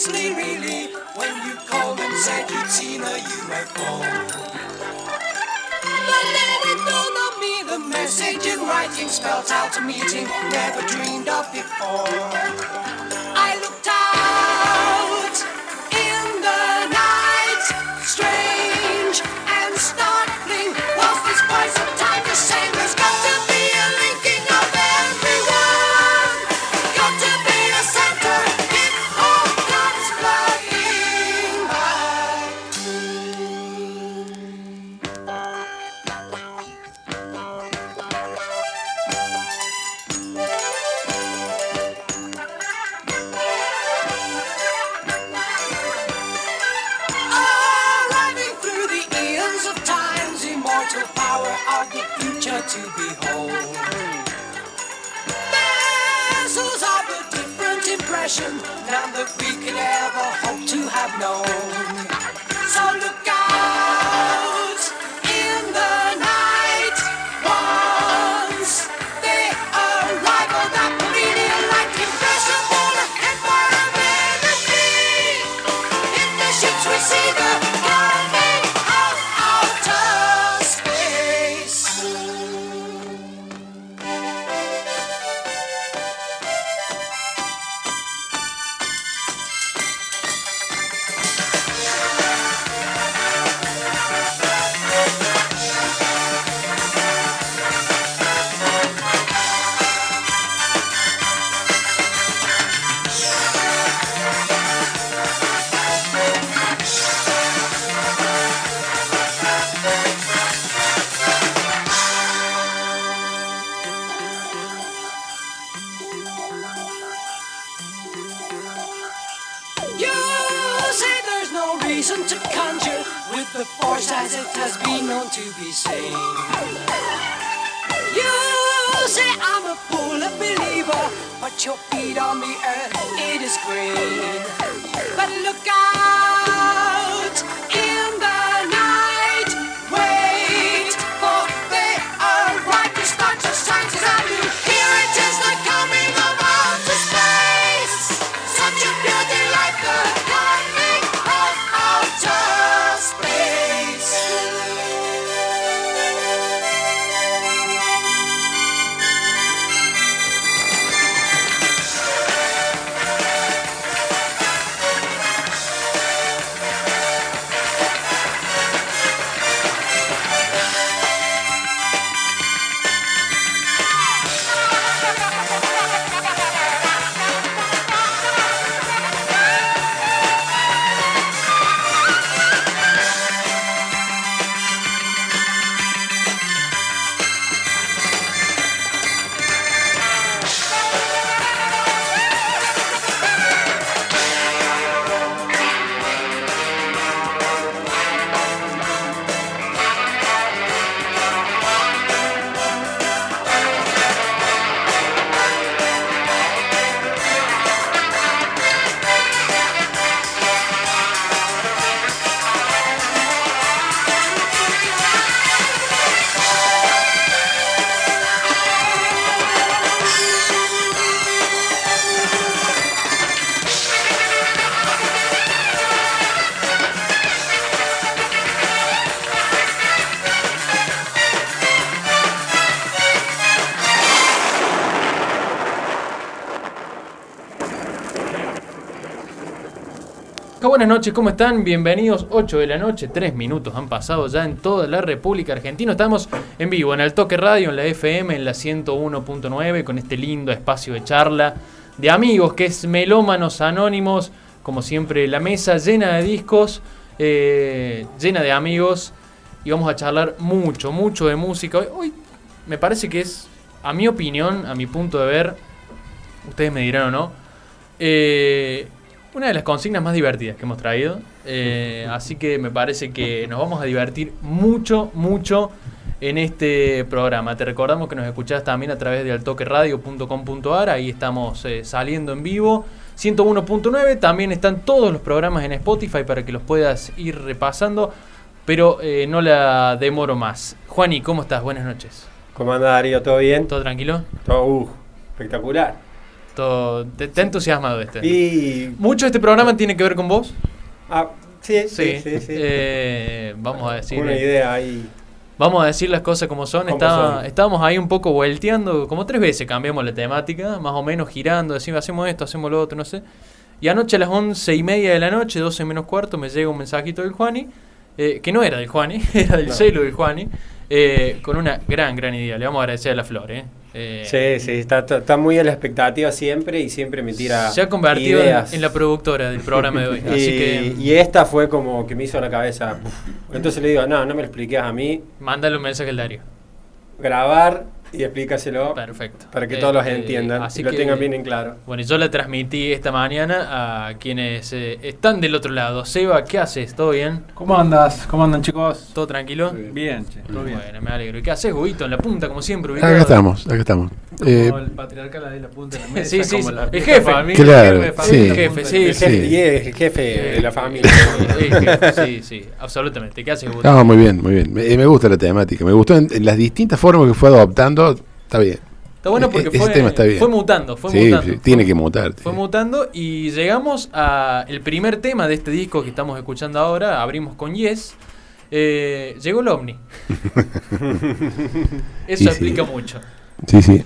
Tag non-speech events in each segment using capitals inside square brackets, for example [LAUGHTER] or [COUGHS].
seriously, really. When you called and said you Tina, seen a UFO, But let it dawn on me the message in writing spelt out a meeting never dreamed of before. Buenas noches, ¿cómo están? Bienvenidos, 8 de la noche, 3 minutos han pasado ya en toda la República Argentina. Estamos en vivo en Altoque Radio, en la FM, en la 101.9, con este lindo espacio de charla de amigos que es Melómanos Anónimos. Como siempre, la mesa llena de discos, eh, llena de amigos. Y vamos a charlar mucho, mucho de música. Hoy, hoy me parece que es, a mi opinión, a mi punto de ver, ustedes me dirán o no, eh, una de las consignas más divertidas que hemos traído. Eh, así que me parece que nos vamos a divertir mucho, mucho en este programa. Te recordamos que nos escuchás también a través de altoqueradio.com.ar, ahí estamos eh, saliendo en vivo. 101.9, también están todos los programas en Spotify para que los puedas ir repasando, pero eh, no la demoro más. Juani, ¿cómo estás? Buenas noches. ¿Cómo anda Darío? ¿Todo bien? ¿Todo tranquilo? Todo uh, espectacular. ¿Todo, te, te ha entusiasmado este? Y. ¿Mucho este programa tiene que ver con vos? Ah, sí, Sí, sí, sí. sí. Eh, vamos a decir. Una eh, idea ahí. Vamos a decir las cosas como son. Estaba- son. Estábamos ahí un poco volteando, como tres veces cambiamos la temática, más o menos girando, decimos hacemos esto, hacemos lo otro, no sé. Y anoche a las once y media de la noche, 12 menos cuarto, me llega un mensajito del Juani, eh, que no era del Juani, [LAUGHS] era del No. celo del Juani, eh, con una gran, gran idea. Le vamos a agradecer a la Flor, ¿eh? Eh, Sí, sí, está, está- muy a la expectativa siempre y siempre me tira. Se ha convertido en, la productora del programa de hoy. [LAUGHS] Y, así que y esta fue como que me hizo la cabeza. Entonces le digo, no, no me lo expliques a mí. mándale un mensaje al Dario. Grabar y explícaselo Perfecto. para que todos los Este, entiendan así y lo que- tengan bien en claro. Bueno, y yo la transmití esta mañana a quienes eh, están del otro lado. Seba, ¿qué haces? ¿Todo bien? ¿Cómo andas? ¿Cómo andan chicos? ¿Todo tranquilo? Bien, che, todo bien. Bueno, me alegro. ¿Y qué haces, Huguito? En la punta, como siempre. ubicado? Acá estamos, acá estamos. Como Eh, el patriarcal ahí la punta de la mesa, Sí, sí, como sí. la El jefe. familia, Claro, el jefe de Jefe, sí, de El jefe, sí. y es el jefe de la familia. Eh, jefe, sí, sí, absolutamente. ¿Qué haces, Huguito? no, muy bien, muy bien. Me, me gusta la temática. Me gustó en, en las distintas formas que fue adoptando. Está bien. Está bueno porque E- fue, tema está bien. fue mutando, fue sí, mutando. sí, tiene que mutar. Fue sí. mutando y llegamos a el primer tema de este disco que estamos escuchando ahora. Abrimos con Yes. Eh, llegó el OVNI. [LAUGHS] Eso explica mucho. Sí, sí.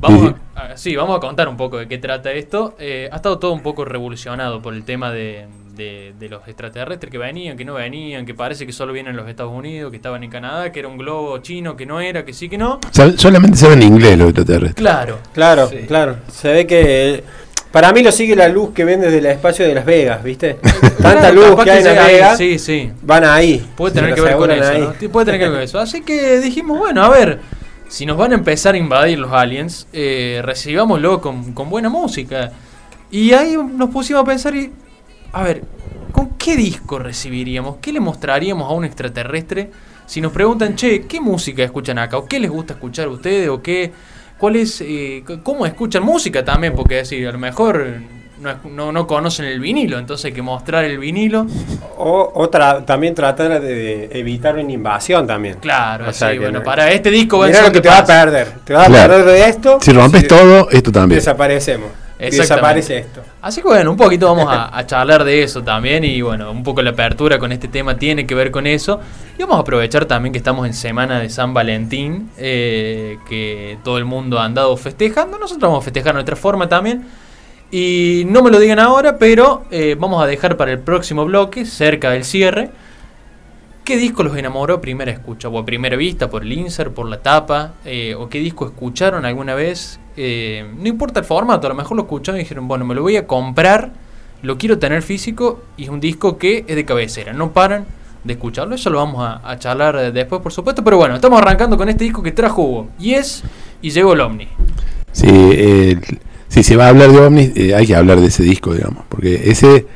Vamos a- sí, vamos a contar un poco de qué trata esto. Eh, ha estado todo un poco revolucionado por el tema de, de- de los extraterrestres que venían, que no venían, que parece que solo vienen los Estados Unidos, que estaban en Canadá, que era un globo chino, que no era, que sí, que no. Sab- solamente saben inglés los extraterrestres. Claro, Claro, Sí. claro. Se ve que. Para mí lo sigue la luz que ven desde el espacio de Las Vegas, ¿viste? [LAUGHS] Tanta Claro, luz que hay en Las Vegas. Sí, sí. Van ahí. Puede tener que ver con eso, Puede tener que ver con eso. Así que dijimos, bueno, a ver, si nos van a empezar a invadir los aliens, eh, recibámoslo con, con buena música. Y ahí nos pusimos a pensar y, a ver, ¿con qué disco recibiríamos? ¿Qué le mostraríamos a un extraterrestre si nos preguntan, che, ¿qué música escuchan acá? ¿O qué les gusta escuchar a ustedes? ¿O qué, cuál es, eh, cómo escuchan música también? Porque decir, a lo mejor no, es- no, no conocen el vinilo, entonces hay que mostrar el vinilo. O, o tra- también tratar de evitar una invasión también. Claro, O sea sí, bueno, no- para este disco va a Mirá ser lo que te va a perder. Te vas a Claro. perder de esto. Si rompes todo, esto también. Desaparecemos. Desaparece esto. Así que bueno, un poquito vamos a, a charlar de eso también y bueno, un poco la apertura con este tema tiene que ver con eso. Y vamos a aprovechar también que estamos en semana de San Valentín, eh, que todo el mundo ha andado festejando. Nosotros vamos a festejar nuestra forma también. Y no me lo digan ahora, pero eh, vamos a dejar para el próximo bloque, cerca del cierre, ¿Qué disco los enamoró a primera escucha? O a primera vista, por el insert, por la tapa, eh, o qué disco escucharon alguna vez. Eh, no importa el formato, a lo mejor lo escucharon y dijeron, bueno, me lo voy a comprar, lo quiero tener físico, y es un disco que es de cabecera, no paran de escucharlo. Eso lo vamos a, charlar eh, después, por supuesto. Pero bueno, estamos arrancando con este disco que trajo Hugo. Y es, y llegó el Omni. Sí, si se va a hablar de eh, hay que hablar de ese disco, digamos. Porque ese,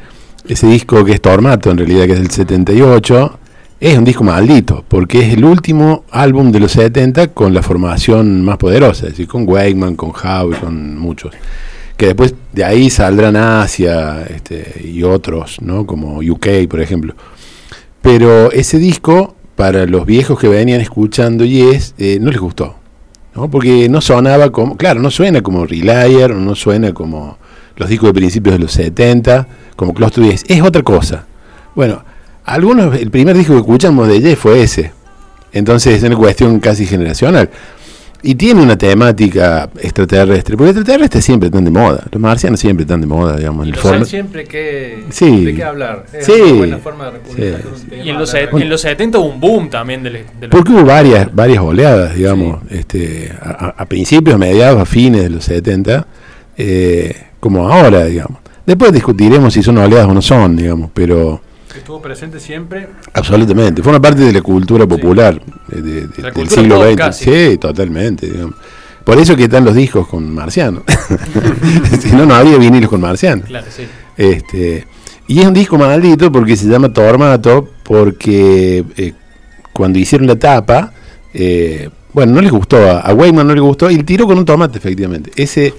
ese disco que es Tormato, en realidad, que es del 78, es un disco maldito, porque es el último álbum de los 70 con la formación más poderosa, es decir, con Wakeman, con Howe con muchos. Que después de ahí saldrán Asia este, y otros, ¿no? Como UK, por ejemplo. Pero ese disco, para los viejos que venían escuchando Yes, eh, no les gustó. ¿no? Porque no sonaba como, claro, no suena como Relier, no suena como los discos de principios de los 70, como Close to 10, es otra cosa. Bueno, algunos, el primer disco que escuchamos de Yes fue ese, entonces es una cuestión casi generacional. Y tiene una temática extraterrestre, porque extraterrestres siempre están de moda, los marcianos siempre están de moda, digamos. Y en el forma- siempre que, Sí. de qué hablar. Es Sí. una buena forma de Sí. Y en los, se- de- en los 70 hubo un boom también del, del- Porque hubo varias, varias oleadas, digamos, este, a, a- a principios, mediados, a fines de los 70, eh, como ahora, digamos. Después discutiremos si son oleadas o no son, digamos, pero Estuvo presente siempre. absolutamente. Forma parte de la cultura popular de- de- de- La del cultura siglo XX. casi. Sí, totalmente. digamos. Por eso que están los discos con marcianos. [LAUGHS] si no, no habría vinilos con marcianos. Claro, sí. Este, y es un disco maldito porque se llama Tormato, porque eh, cuando hicieron la tapa, eh, bueno, no les gustó, a, a Wayman no le gustó, y le tiró con un tomate, efectivamente. Ese,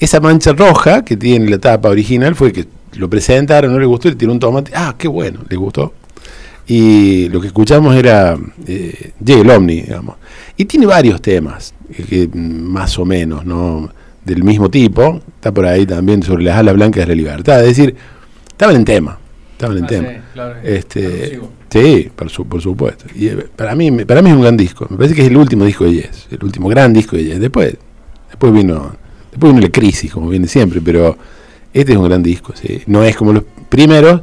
esa mancha roja que tiene la tapa original fue que lo presentaron, no le gustó, le tiró un tomate. Ah, qué bueno, le gustó. Y lo que escuchamos era eh, el Omni, digamos. Y tiene varios temas, eh, que, mm, más o menos, ¿no? Del mismo tipo. Está por ahí también sobre las alas blancas de la libertad. Es decir, estaban en tema. Estaban en Ah, tema. sí, claro, Este, alusivo. sí, por, su- por supuesto. Y eh, para mí, para mí es un gran disco. Me parece que es el último disco de Yes. El último gran disco de Yes. Después, después vino, después vino la crisis, como viene siempre, pero este es un gran disco, sí. No es como los primeros,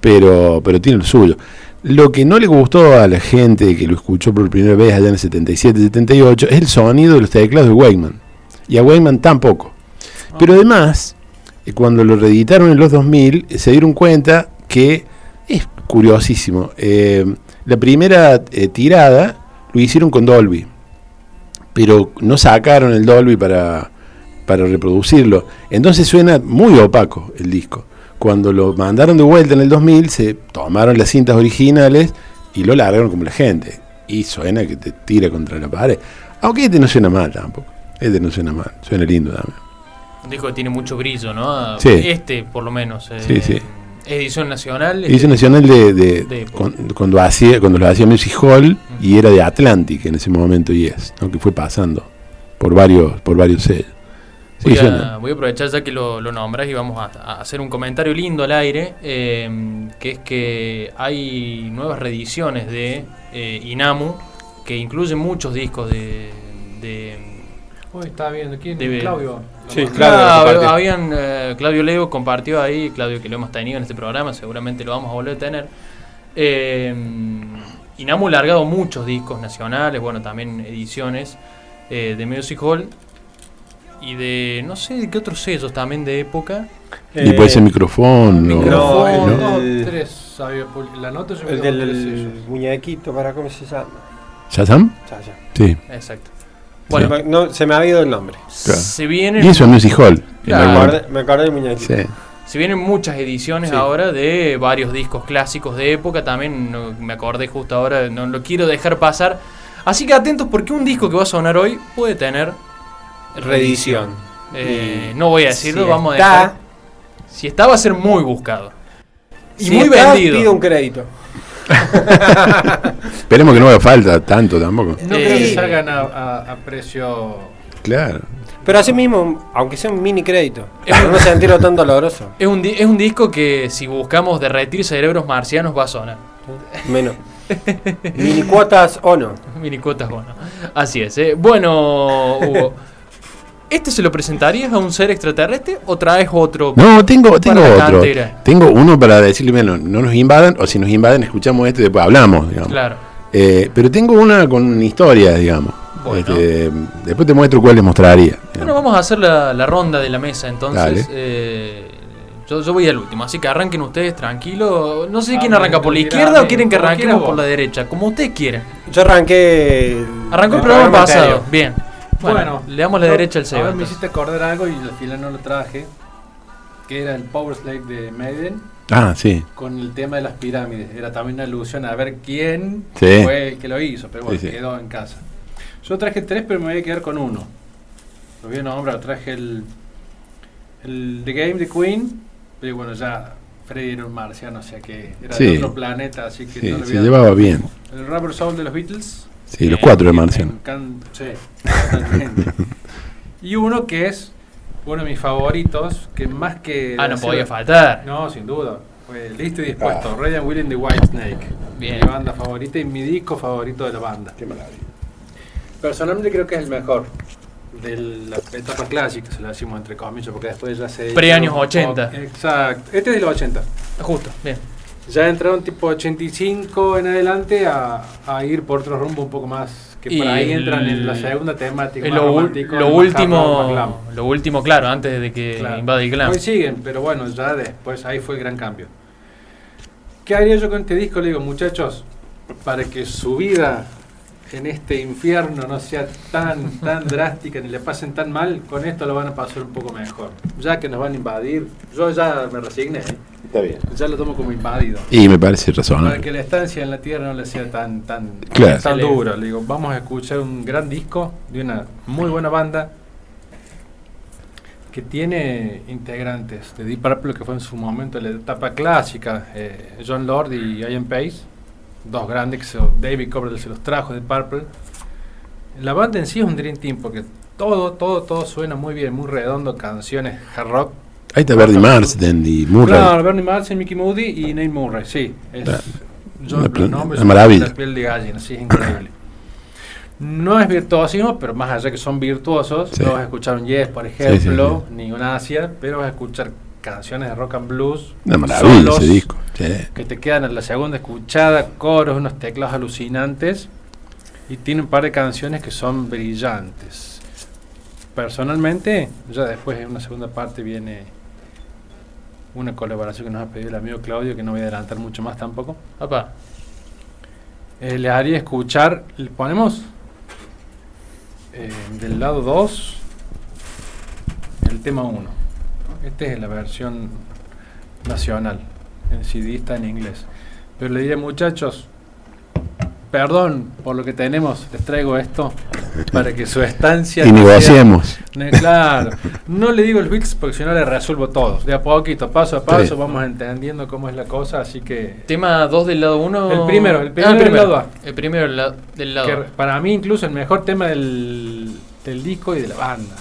pero, pero tiene lo suyo. Lo que no le gustó a la gente que lo escuchó por primera vez allá en el 77, 78, es el sonido de los teclados de Wayman. Y a Wayman tampoco. Pero además, eh, cuando lo reeditaron en los 2000, eh, se dieron cuenta que es curiosísimo. eh, la primera eh, tirada lo hicieron con Dolby, pero no sacaron el Dolby para, para reproducirlo. Entonces suena muy opaco el disco. Cuando lo mandaron de vuelta en el 2000, se tomaron las cintas originales y lo largaron como la gente. Y suena que te tira contra la pared. Aunque este no suena mal tampoco. Este no suena mal. Suena lindo también. Un disco que tiene mucho brillo, ¿no? Sí. Este, por lo menos. eh, Sí, sí. Edición nacional. Edición nacional de, de- de- con- cuando hacía cuando lo hacía Music Hall y era de Atlantic en ese momento y es, ¿no? que fue pasando por varios por varios sellos. Sí, Voy a, suena. voy a aprovechar ya que lo, lo nombras y vamos a, a hacer un comentario lindo al aire, eh, que es que hay nuevas reediciones de eh, Inamu que incluyen muchos discos de... de Uy, estaba viendo. Claudio. Sí, Claudio Ah, compartió. habían, eh, Claudio Leo compartió ahí, Claudio que lo hemos tenido en este programa, seguramente lo vamos a volver a tener. Eh, Inamu ha largado muchos discos nacionales, bueno, también ediciones eh, de Music Hall y de no sé de qué otros sellos también de época. y puede ser Eh, micrófono. Micrófono, No, dos, el- tres. pul- La nota yo El del sellos. muñequito, ¿para cómo se llama? ¿Shazam? Sí. Exacto. Bueno, no, se me ha ido el nombre. Claro. se vienen Y eso es Music Hall. Claro. Me acordé, me acordé del muñequito. Sí. Se vienen muchas ediciones Sí. ahora de varios discos clásicos de época. También no- me acordé justo ahora, no lo quiero dejar pasar. Así que atentos porque un disco que va a sonar hoy puede tener Reedición. Eh, no voy a decirlo, si vamos a está- dejar. Si está, va a ser muy buscado. Y Si muy está, vendido. Pido un crédito. [LAUGHS] Esperemos que no haga falta tanto tampoco. No Eh, creo que salgan a, a- a precio. Claro. Pero así mismo, aunque sea un mini crédito, para no sentirlo tan doloroso. [LAUGHS] Es un, es un disco que si buscamos derretir cerebros marcianos va a sonar. Menos. [LAUGHS] mini cuotas o no. Minicuotas, bueno. Así es. ¿eh? Bueno, Hugo. ¿Este se lo presentarías a un ser extraterrestre o traes otro? No, tengo, tengo otro. cantera. Tengo uno para decirle, bueno, no nos invadan, o si nos invaden, escuchamos esto y después hablamos, digamos. Claro. Eh, pero tengo una con historia, digamos. Bueno. Este, después te muestro cuál les mostraría. Bueno, vamos a hacer la, la ronda de la mesa entonces. Dale. Eh, yo, yo voy al último, así que arranquen ustedes tranquilo. No sé Ah, quién arranca por la izquierda o quieren que arranquemos por la derecha, como ustedes quieran. Yo arranqué. Arrancó el el programa pasado, bien. Bueno, Bueno, le damos la yo- derecha al A Seba. ver, me hiciste acordar algo y al final no lo traje. Que era el Power Slave de Maiden Ah, sí. con el tema de las pirámides. Era también una alusión a ver quién Sí. fue el que lo hizo, pero bueno, Sí, sí. quedó en casa. Yo traje tres, pero me voy a quedar con uno. Lo voy a nombrar, traje el, el The Game de Queen, pero bueno, ya Freddy era un marciano, o sea que era Sí. de otro planeta, así que Sí, no le se voy a- llevaba bien. El Rubber Soul de los Beatles. Sí, los cuatro de me Marciano. Sí, totalmente. [LAUGHS] y uno que es uno de mis favoritos, que más que... Ah, no podía faltar. No, sin duda. Fue listo y dispuesto. Ah. Red and William de Whitesnake. Bien. Mi banda favorita y mi disco favorito de la banda. Qué maravilla. Personalmente creo que es el mejor. De la etapa clásica, se lo decimos entre comillas, porque después ya se... Pre-años un poco- 80. Exacto. Este es del 80. Justo, bien. Ya entraron tipo 85 en adelante a, a ir por otro rumbo un poco más. Que Y por ahí entran en la segunda temática. Lo, romántico, lo último, lo último, claro, antes de que Claro. invade el glam. Hoy siguen, pero bueno, ya después ahí fue el gran cambio. ¿Qué haría yo con este disco? Le digo, muchachos, para que su vida en este infierno no sea tan, tan [LAUGHS] drástica ni le pasen tan mal, con esto lo van a pasar un poco mejor. Ya que nos van a invadir, yo ya me resigné, ¿eh? Está bien. ya lo tomo como invadido. Y me parece Para razonable. que la estancia en la Tierra no le sea tan, tan, Claro. tan dura. Le digo, vamos a escuchar un gran disco de una muy buena banda que tiene integrantes de Deep Purple, que fue en su momento la etapa clásica, eh, John Lord y Ian Pace, dos grandes que se- David Coverdale se los trajo de Purple. La banda en sí es un Dream Team porque todo, todo, todo suena muy bien, muy redondo, canciones hard rock, Ahí está Bernie Marsden y Murray. Claro, Bernie Marsden, Mickey Moody y Nate Murray, sí. Es, yo- los pl- nombres maravilla. La piel de gallina, sí, es increíble. No es virtuosismo, pero más allá que son virtuosos, Sí. no vas a escuchar un Yes, por ejemplo, ni un Asia, pero vas a escuchar canciones de rock and blues, Una maravilla solos, ese disco. Sí. que te quedan en la segunda escuchada, coros, unos teclados alucinantes, y tiene un par de canciones que son brillantes. Personalmente, ya después en una segunda parte viene una colaboración que nos ha pedido el amigo Claudio, que no voy a adelantar mucho más tampoco. Papá, Eh, le haría escuchar, le ponemos eh, del lado 2 el tema 1. Esta es la versión nacional, el CD está en inglés. Pero le diré muchachos, perdón por lo que tenemos, les traigo esto para que su estancia... Y sea- negociemos. Ne- Claro, no le digo el Wix porque si no le resuelvo todo. De a poquito, paso a paso, Sí. vamos entendiendo cómo es la cosa, así que... tema 2 del lado 1. El primero, el primero del lado A. El primero del la- del lado que A. para mí incluso el mejor tema del, del disco y de la banda.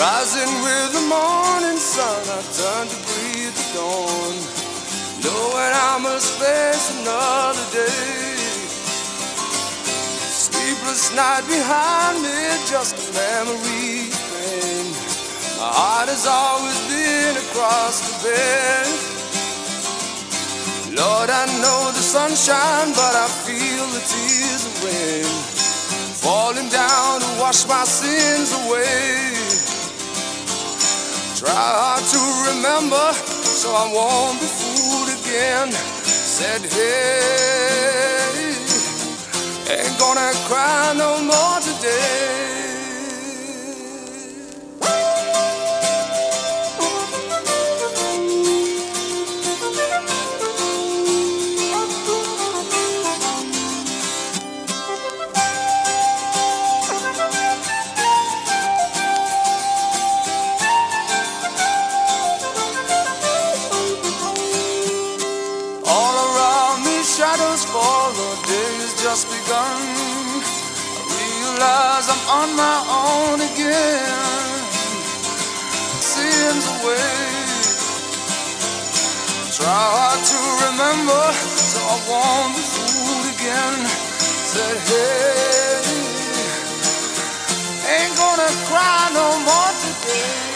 Rising with the morning sun, I turn to breathe the dawn. Knowing I must face another day. Sleepless night behind me, just a memory pain. My heart has always been across the bed. Lord, I know the sunshine, but I feel the tears of rain falling down to wash my sins away. Try hard to remember so I won't be fooled again. Said, hey, ain't gonna cry no more today. Realize I'm on my own again. Sins away. Try hard to remember, so I won't be fooled again. Said, hey, ain't gonna cry no more today.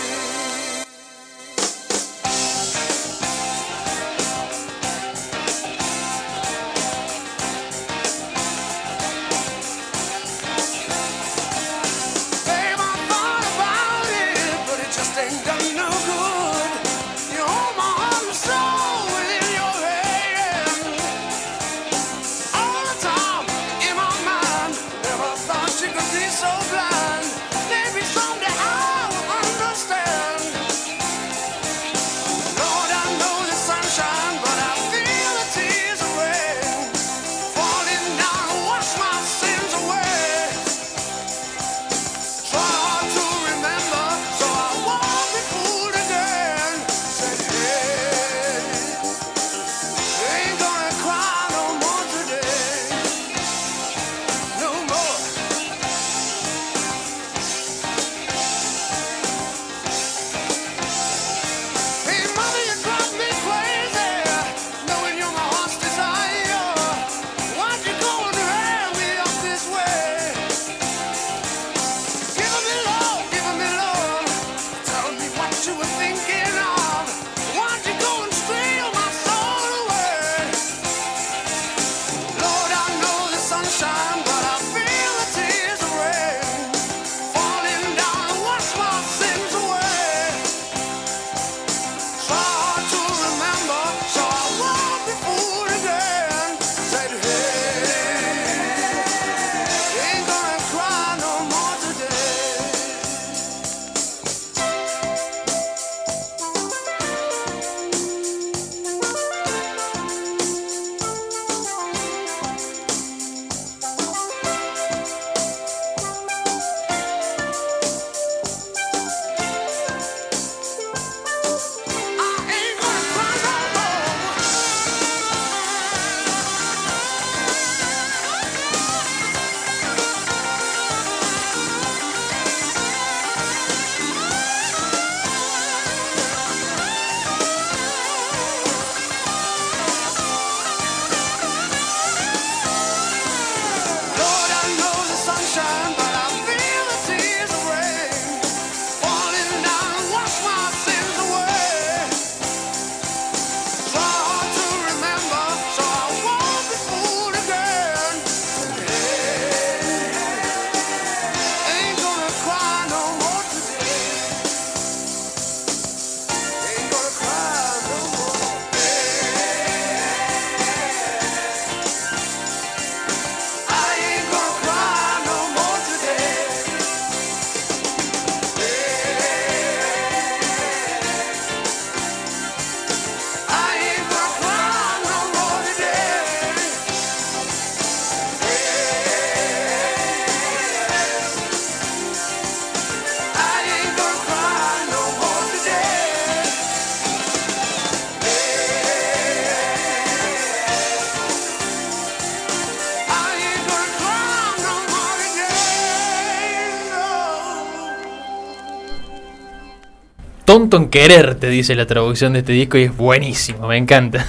Tonto en quererte, dice la traducción de este disco y es buenísimo, me encanta.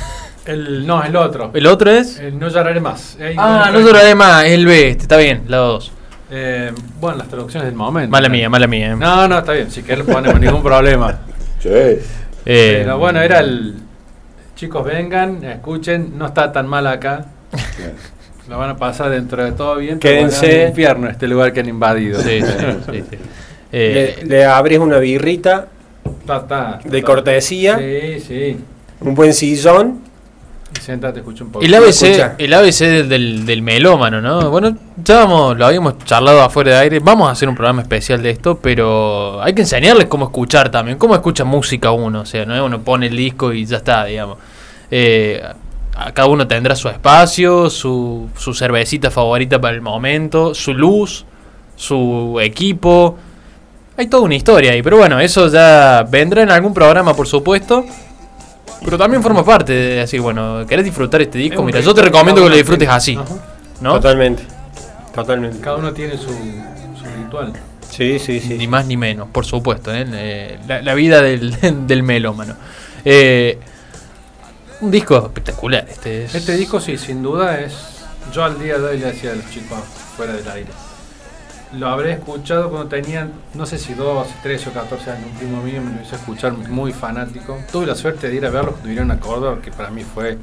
El, no, el otro. ¿El otro es? El no lloraré más. Ah, no lloraré más, es el B, este, está bien, lado 2. Eh, bueno, las traducciones del momento. Mala mía, mala mía. eh. No, no, está bien. Si querés lo ponemos, ningún problema. [LAUGHS] Eh, Pero bueno, era el. Chicos, vengan, escuchen, no está tan mal acá. Lo van a pasar dentro de todo bien. Quédense. al infierno, este lugar que han invadido. sí, sí, sí, sí. [LAUGHS] Eh, Le, le abrís una birrita Está, está, de cortesía, Sí, sí. un buen sillón. Y Siéntate, escucha un poco. El ABC, el ABC del, del, melómano, ¿no? Bueno, ya vamos, lo habíamos charlado afuera de aire. Vamos a hacer un programa especial de esto, pero hay que enseñarles cómo escuchar también, cómo escucha música uno. O sea, no es uno pone el disco y ya está, digamos. Eh, cada uno tendrá su espacio, su, su cervecita favorita para el momento, su luz, su equipo. Hay toda una historia ahí, pero bueno, eso ya vendrá en algún programa, por supuesto. Pero también forma parte de decir, bueno, ¿querés disfrutar este disco? Mira, yo te recomiendo que lo disfrutes así, Ajá. ¿no? Totalmente. Totalmente. Cada uno tiene su, su ritual. Sí, sí, Ni sí. más ni menos, por supuesto, ¿eh? Eh, la, la vida del, [LAUGHS] del melómano. Eh, un disco espectacular. Este, es- Este disco, sí, sin duda es. Yo al día de hoy le decía a los chicos fuera del aire. Lo habré escuchado cuando tenían, no sé si 12, 13 o 14 años. Un primo mío me lo hizo escuchar muy fanático. Tuve la suerte de ir a verlos cuando vinieron a Córdoba, que para mí fue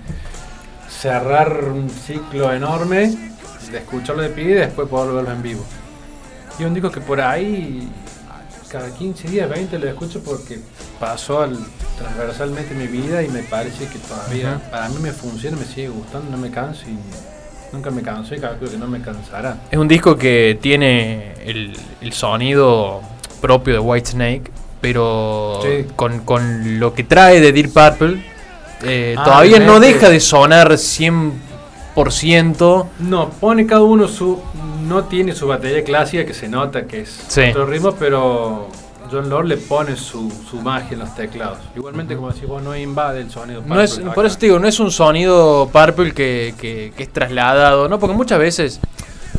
cerrar un ciclo enorme de escucharlo de pie y después poder verlo en vivo. Y un disco que por ahí, cada 15 días, 20 lo escucho porque pasó al, transversalmente en mi vida y me parece que todavía para mí me funciona, me sigue gustando, no me canso y nunca me canso y calculo que no me cansará. Es un disco que tiene el, el sonido propio de Whitesnake, pero Sí. con, con lo que trae de Deep Purple, eh, Ah, todavía no deja de sonar 100%. No, pone cada uno su. No tiene su batería clásica que se nota que es Sí. otro ritmo, pero John Lord le pone su, su magia en los teclados. Igualmente, como decís vos, no invade el sonido. No es, Purple por eso te digo, no es un sonido Purple que, que- que es trasladado, ¿no? Porque muchas veces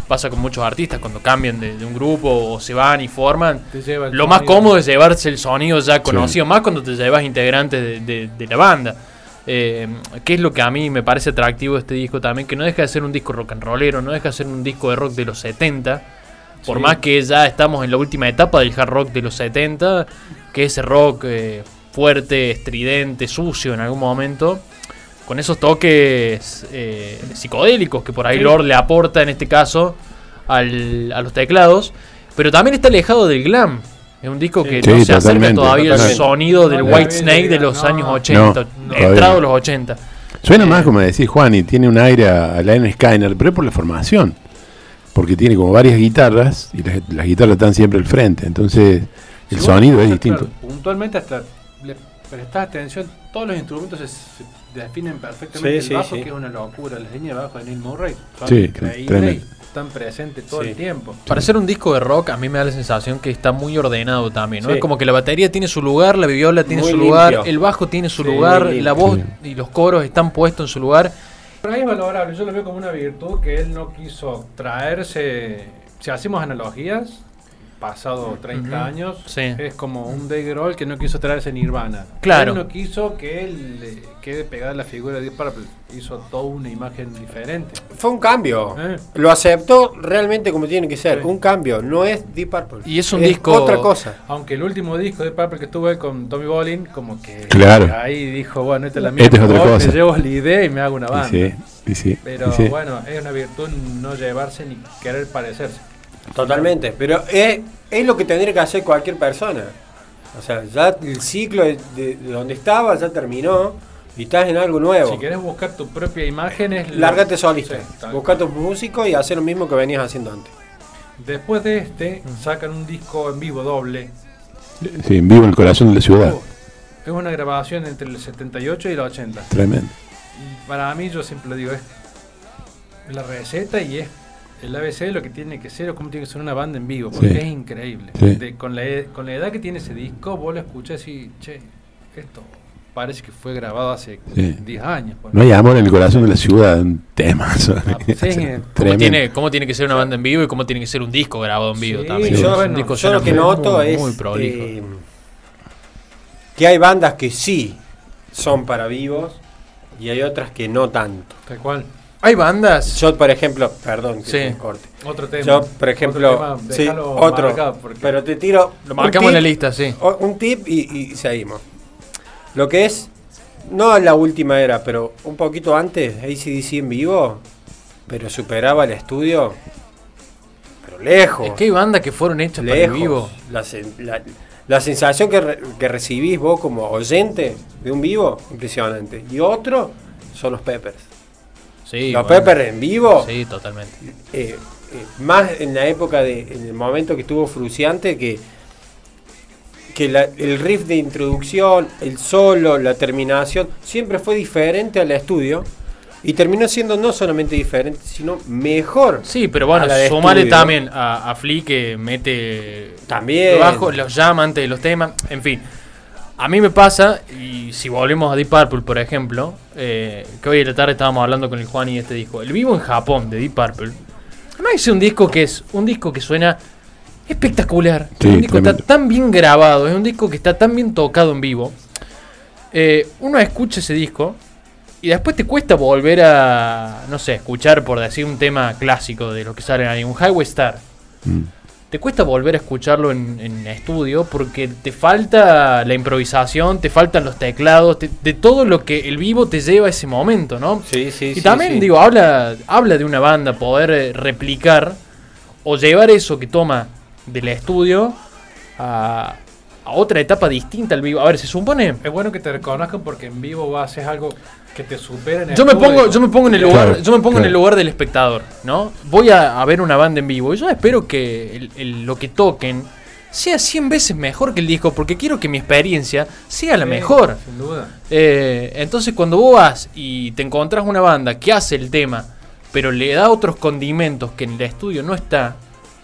pasa con muchos artistas cuando cambian de, de un grupo o se van y forman. Lo más sonido. cómodo es llevarse el sonido ya conocido, más cuando te llevas integrantes de, de- de la banda. Eh, que es lo que a mí me parece atractivo de este disco también, que no deja de ser un disco rock and rollero, no deja de ser un disco de rock de los 70, por Sí. más que ya estamos en la última etapa del hard rock de los 70, que ese rock eh, fuerte, estridente, sucio en algún momento, con esos toques eh, psicodélicos que por ahí Sí. Lord le aporta en este caso al- a los teclados, pero también está alejado del glam. Es un disco que no se acerca totalmente, todavía al sonido del No White Snake de los no. años 80, No, entrado los 80. Suena Eh, más como decís Juan y tiene un aire a, Len Skyner, pero es por la formación. Porque tiene como varias guitarras y las, las guitarras están siempre al frente. Entonces el Si sonido es distinto. claro, puntualmente hasta le prestás atención, todos los instrumentos se, se definen perfectamente. Sí, el bajo, sí. que es una locura, las líneas de bajo de Neil Murray son increíbles están presentes todo Sí. el tiempo. Para ser un disco de rock, a mí me da la sensación que está muy ordenado también. ¿no? Sí. Es como que la batería tiene su lugar, la viola tiene Muy su lugar, el bajo tiene su Sí, lugar, la voz y los coros están puestos en su lugar. Pero es valorable, yo lo veo como una virtud que él no quiso traerse. Si hacemos analogías, pasado 30 Ujú, años, sí. es como un Dave Grohl que no quiso traerse Nirvana. Claro. Él no quiso que él le quede pegada la figura de Deep Purple, hizo toda una imagen diferente. Fue un cambio. Eh. Lo aceptó realmente como tiene que ser. Sí. Un cambio. No es Deep Purple. Y es un disco- Otra cosa. Aunque el último disco de Purple que estuve con Tommy Bolin, como que Claro. ahí dijo, bueno, esta es la mía, Esta es otra cosa. te llevo la idea y me hago una Y banda. sí, y sí, Pero y sí. bueno, es una virtud no llevarse ni querer parecerse. Totalmente. Pero es, es lo que tendría que hacer cualquier persona. O sea, ya el ciclo de, de- de donde estaba ya terminó y estás en algo nuevo. Si querés buscar tu propia imagen, es Lárgate solista. Sí, Busca tus músicos y hacer lo mismo que venías haciendo antes. Después de este, sacan un disco en vivo doble. Sí, en vivo el corazón de la ciudad. Uh, es una grabación entre el 78 y el 80. Tremendo. Y para mí, yo siempre lo digo, es la receta y es el ABC de lo que tiene que ser o cómo tiene que ser una banda en vivo, porque Sí. es increíble. Sí. De- con, la, ed- con la edad que tiene ese disco, vos lo escuchás y, che, esto parece que fue grabado hace Sí. 10 años. No hay amor en el corazón de la ciudad, un tema. Ah, [LAUGHS] sí. ¿Cómo Tremendo. tiene, ¿Cómo tiene que ser una banda en vivo y cómo tiene que ser un disco grabado en vivo Sí, también? Sí. yo, Un bueno, disco yo lo que noto muy, es muy prolijo. eh, que hay bandas que sí son para vivos y hay otras que no tanto. Tal cual. Hay bandas. Yo, por ejemplo, perdón que Sí. te corte. Otro tema. Yo, por ejemplo, Otro tema, sí, déjalo otro. marcado, porque- Pero te tiro. Lo marcamos en la lista, sí. Un tip y, y seguimos. Lo que es, no la última era, pero un poquito antes, ACDC en vivo, pero superaba el estudio, pero lejos. Es que hay bandas que fueron hechas para el lejos. vivo. La- la sensación que, re- que recibís vos como oyente de un vivo, impresionante. Y otro son los Peppers. Sí, los bueno. Peppers en vivo, Sí, totalmente. eh, eh, más en la época, de, en el momento que estuvo Fruciante, que, que la- el riff de introducción, el solo, la terminación, siempre fue diferente al estudio. Y terminó siendo no solamente diferente, sino mejor. Sí, pero bueno, sumale también a, a Flea que mete También. bajo, los llama antes de los temas, en fin. A mí me pasa, y si volvemos a Deep Purple, por ejemplo, eh, que hoy en la tarde estábamos hablando con el Juan y este disco, el vivo en Japón de Deep Purple, no es un disco que es un disco que suena espectacular, Sí, un disco que está tan bien grabado, es un disco que está tan bien tocado en vivo. Eh, uno escucha ese disco y después te cuesta volver a, no sé, escuchar por decir un tema clásico de lo que sale ahí, un Highway Star. Mm. Te cuesta volver a escucharlo en, en estudio porque te falta la improvisación, te faltan los teclados, te- de todo lo que el vivo te lleva a ese momento, ¿no? Sí, sí, y sí, también, sí. digo, habla, habla de una banda poder eh, replicar o llevar eso que toma del estudio a, a otra etapa distinta al vivo. A ver, se supone... Es bueno que te reconozcan porque en vivo hacer algo que te supera en el Yo me pongo, yo me pongo en el lugar, Claro, yo me pongo en el lugar del espectador, ¿no? Voy a, a ver una banda en vivo y yo espero que el- el- lo que toquen sea 100 veces mejor que el disco, porque quiero que mi experiencia sea la Sí, mejor. Sin duda. Eh, entonces cuando vos vas y te encontrás una banda que hace el tema, pero le da otros condimentos que en el estudio no está,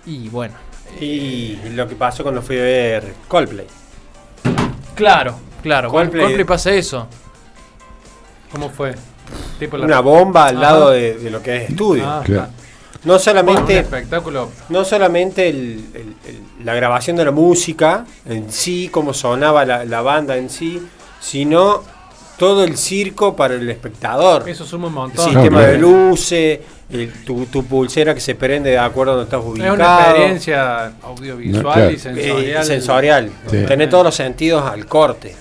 y bueno. Y lo que pasó cuando fui a ver Coldplay. Claro, claro, Coldplay- Coldplay pasa eso. ¿Cómo fue? Tipo la- Una bomba al Ajá. lado de, de lo que es estudio. Ah, Claro. No Bueno, un solamente, espectáculo. no solamente el- el- el- la grabación de la música en sí, cómo sonaba la, la banda en sí, sino todo el circo para el espectador. Eso suma un El montón. sistema No, de luces, el- tu, tu pulsera que se prende de acuerdo a donde estás Es ubicado. una experiencia audiovisual No, claro. y Eh, sensorial. sensorial. Sí. Tener todos los sentidos al corte.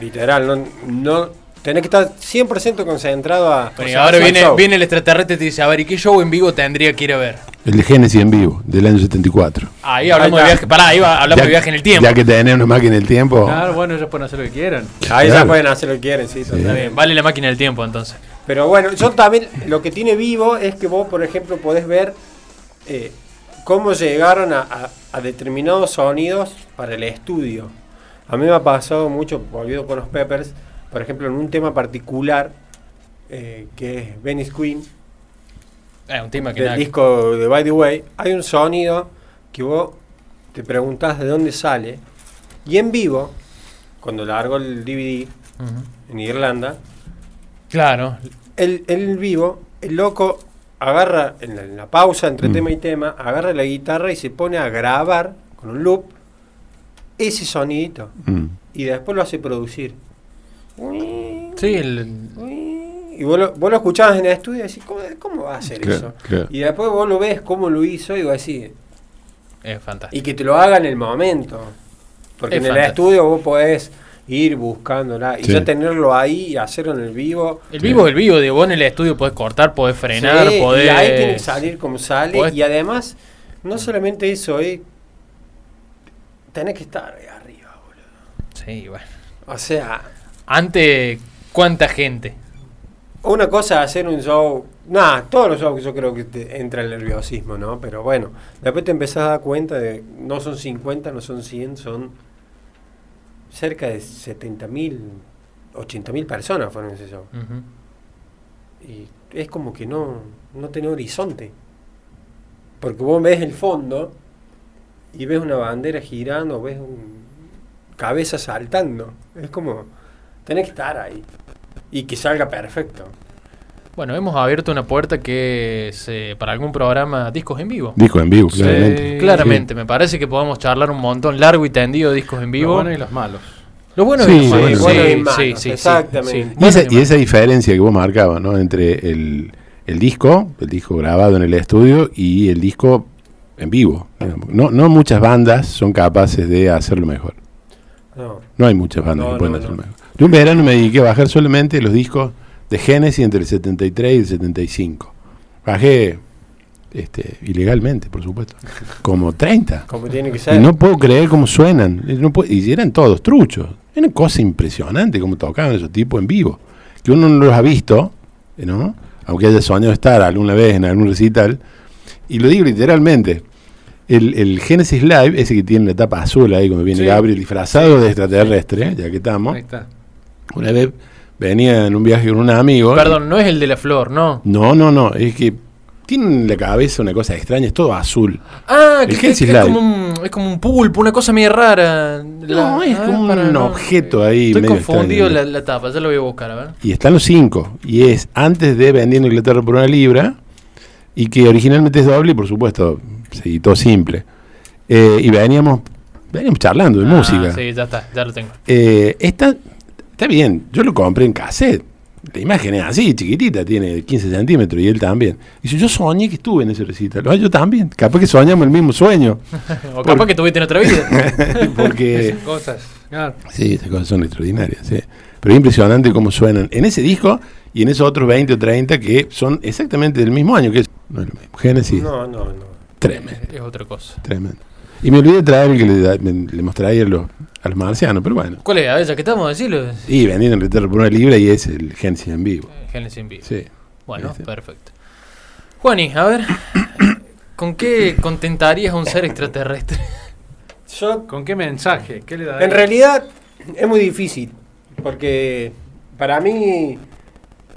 Literal, no, no tenés que estar 100% concentrado a. Bueno, y o sea, ahora viene, show. viene el extraterrestre y te dice, a ver, ¿y qué show en vivo tendría que ir a ver? El de Genesis en vivo, del año 74. Ahí hablamos Ahí de está. viaje, pará, ahí va, hablamos Ya- de viaje en el tiempo. Ya que tenés una máquina del tiempo. Claro, bueno, ellos pueden hacer lo que quieran. Ahí ya Claro. pueden hacer lo que quieren, sí, Está totalmente. bien, vale la máquina del tiempo entonces. Pero bueno, yo también lo que tiene vivo es que vos, por ejemplo, podés ver eh, cómo llegaron a, a- a determinados sonidos para el estudio. A mí me ha pasado mucho, volviendo con los Peppers, por ejemplo, en un tema particular eh, que es Venice Queen, Es un tema que del nada- disco de By the Way, hay un sonido que vos te preguntás de dónde sale. Y en vivo, cuando largo el DVD en Irlanda, Claro, el, el vivo, el loco agarra en la, en la pausa entre Mm. tema y tema, agarra la guitarra y se pone a grabar con un loop ese sonidito. Mm. Y después lo hace producir. Sí, el- Y vos lo, vos lo escuchabas en el estudio y decís, ¿cómo, cómo va a hacer Claro, eso? claro. Y después vos lo ves cómo lo hizo y vos decís, es fantástico. y que te lo haga en el momento. Porque Es en el estudio vos podés ir buscándola y Sí. ya tenerlo ahí y hacerlo en el vivo. El vivo es el vivo, de vos en el estudio podés cortar, podés frenar, Sí, podés... Y ahí tiene que salir como sale. podés- Y además, no solamente eso, eh, tenés que estar ahí arriba, boludo. Sí, bueno. O sea, Antes, ¿cuánta gente? una cosa es hacer un show. Nada, todos los shows yo creo que te entra el nerviosismo, ¿no? Pero bueno, después te empezás a dar cuenta de no son 50, no son 100, son cerca de 70 mil, 80 mil personas fueron ese show. Y es como que no, no tiene horizonte. Porque vos ves el fondo y ves una bandera girando, ves un cabeza saltando. Es como, tenés que estar ahí. Y que salga perfecto. Bueno, hemos abierto una puerta que es eh, para algún programa discos en vivo. Disco en vivo, Sí. claramente. Claramente, me parece que podemos charlar un montón largo y tendido de discos en Los vivo. buenos y los malos. Lo bueno Sí, es que bueno, sí, bueno, sí, sí, exactamente. sí. Y esa, y esa diferencia que vos marcabas, ¿no? Entre el, el disco, el disco grabado en el estudio y el disco en vivo. No, no muchas bandas son capaces de hacerlo mejor. No. No hay muchas bandas No, que pueden no, hacerlo no. mejor. Yo en verano me dediqué a bajar solamente los discos de Genesis entre el 73 y el 75. Bajé este, ilegalmente, por supuesto. Como 30. Como tiene que Y ser. no puedo creer cómo suenan. Y no puedo- y eran todos truchos. Era una cosa impresionante cómo tocaban esos tipos en vivo. Que uno no los ha visto, ¿no? Aunque haya soñado estar alguna vez en algún recital. Y lo digo literalmente. El, el Genesis Live, ese que tiene la tapa azul ahí, cuando viene Sí. Gabriel disfrazado de extraterrestre, ya que estamos. Ahí está. Una vez venía en un viaje con un amigo. Perdón, no es el de la flor, ¿no? No, no, no. Es que tiene en la cabeza una cosa extraña, es todo azul. Ah, El que, es, como un, es como un pulpo, una cosa medio rara. No, es ah, como para un no- objeto ahí. Estoy medio confundido la, la tapa, ya lo voy a buscar, a ver. Y están los cinco. Y es antes de Vendiendo Inglaterra por una libra. Y que originalmente es doble y por supuesto se editó simple. Eh, y veníamos, veníamos charlando de Ah, música. Sí, ya está, ya lo tengo. Eh, está, está bien, yo lo compré en cassette. La imagen es así, chiquitita, tiene 15 centímetros y él también. Dice, yo soñé que estuve en ese recital. Ah, yo también. Capaz que soñamos el mismo sueño. [LAUGHS] O capaz que tuviste en otra vida. [LAUGHS] Porque... [LAUGHS] Esas cosas. Claro. Sí, esas cosas son extraordinarias, sí. Pero es impresionante cómo suenan en ese disco y en esos otros 20 o 30 que son exactamente del mismo año, que es no es lo mismo. Génesis, No, no, no. tremendo, es otra cosa. tremendo. Y me olvidé de traer el que le, da- me- le mostré a los, a los marcianos, pero bueno. ¿Cuál es? A ver, ya que estamos, decirlo. Y vendiendo en retorno por una libra y es el Génesis en vivo. Genesis en vivo. Sí. Bueno, perfecto. Juani, a ver, [COUGHS] ¿con qué contentarías a un ser extraterrestre? [LAUGHS] Yo, ¿Con qué mensaje? ¿Qué le da? en realidad, es muy difícil. Porque para mí,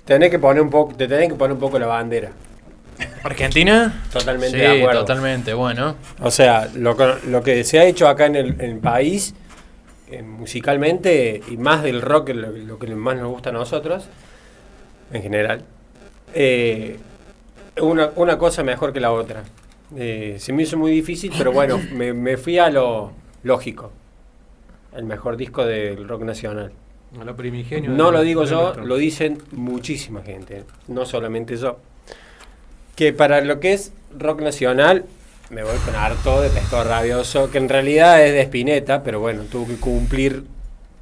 tenés que poner un poco, te tenés que poner un poco la bandera. ¿Argentina? Totalmente sí, de acuerdo. totalmente, bueno. O sea, lo, que- lo que se ha hecho acá en el, en el país, eh, musicalmente, y más del rock, lo, lo que más nos gusta a nosotros, en general, eh, una, una cosa mejor que la otra. Eh, se me hizo muy difícil, pero bueno, [LAUGHS] me, me fui a lo lógico. El mejor disco del rock nacional. A lo primigenio. No lo digo yo, nuestro- lo dicen muchísima gente, no solamente yo. Que para lo que es rock nacional, me voy con harto de pescado rabioso, que en realidad es de Spinetta, pero bueno, tuvo que cumplir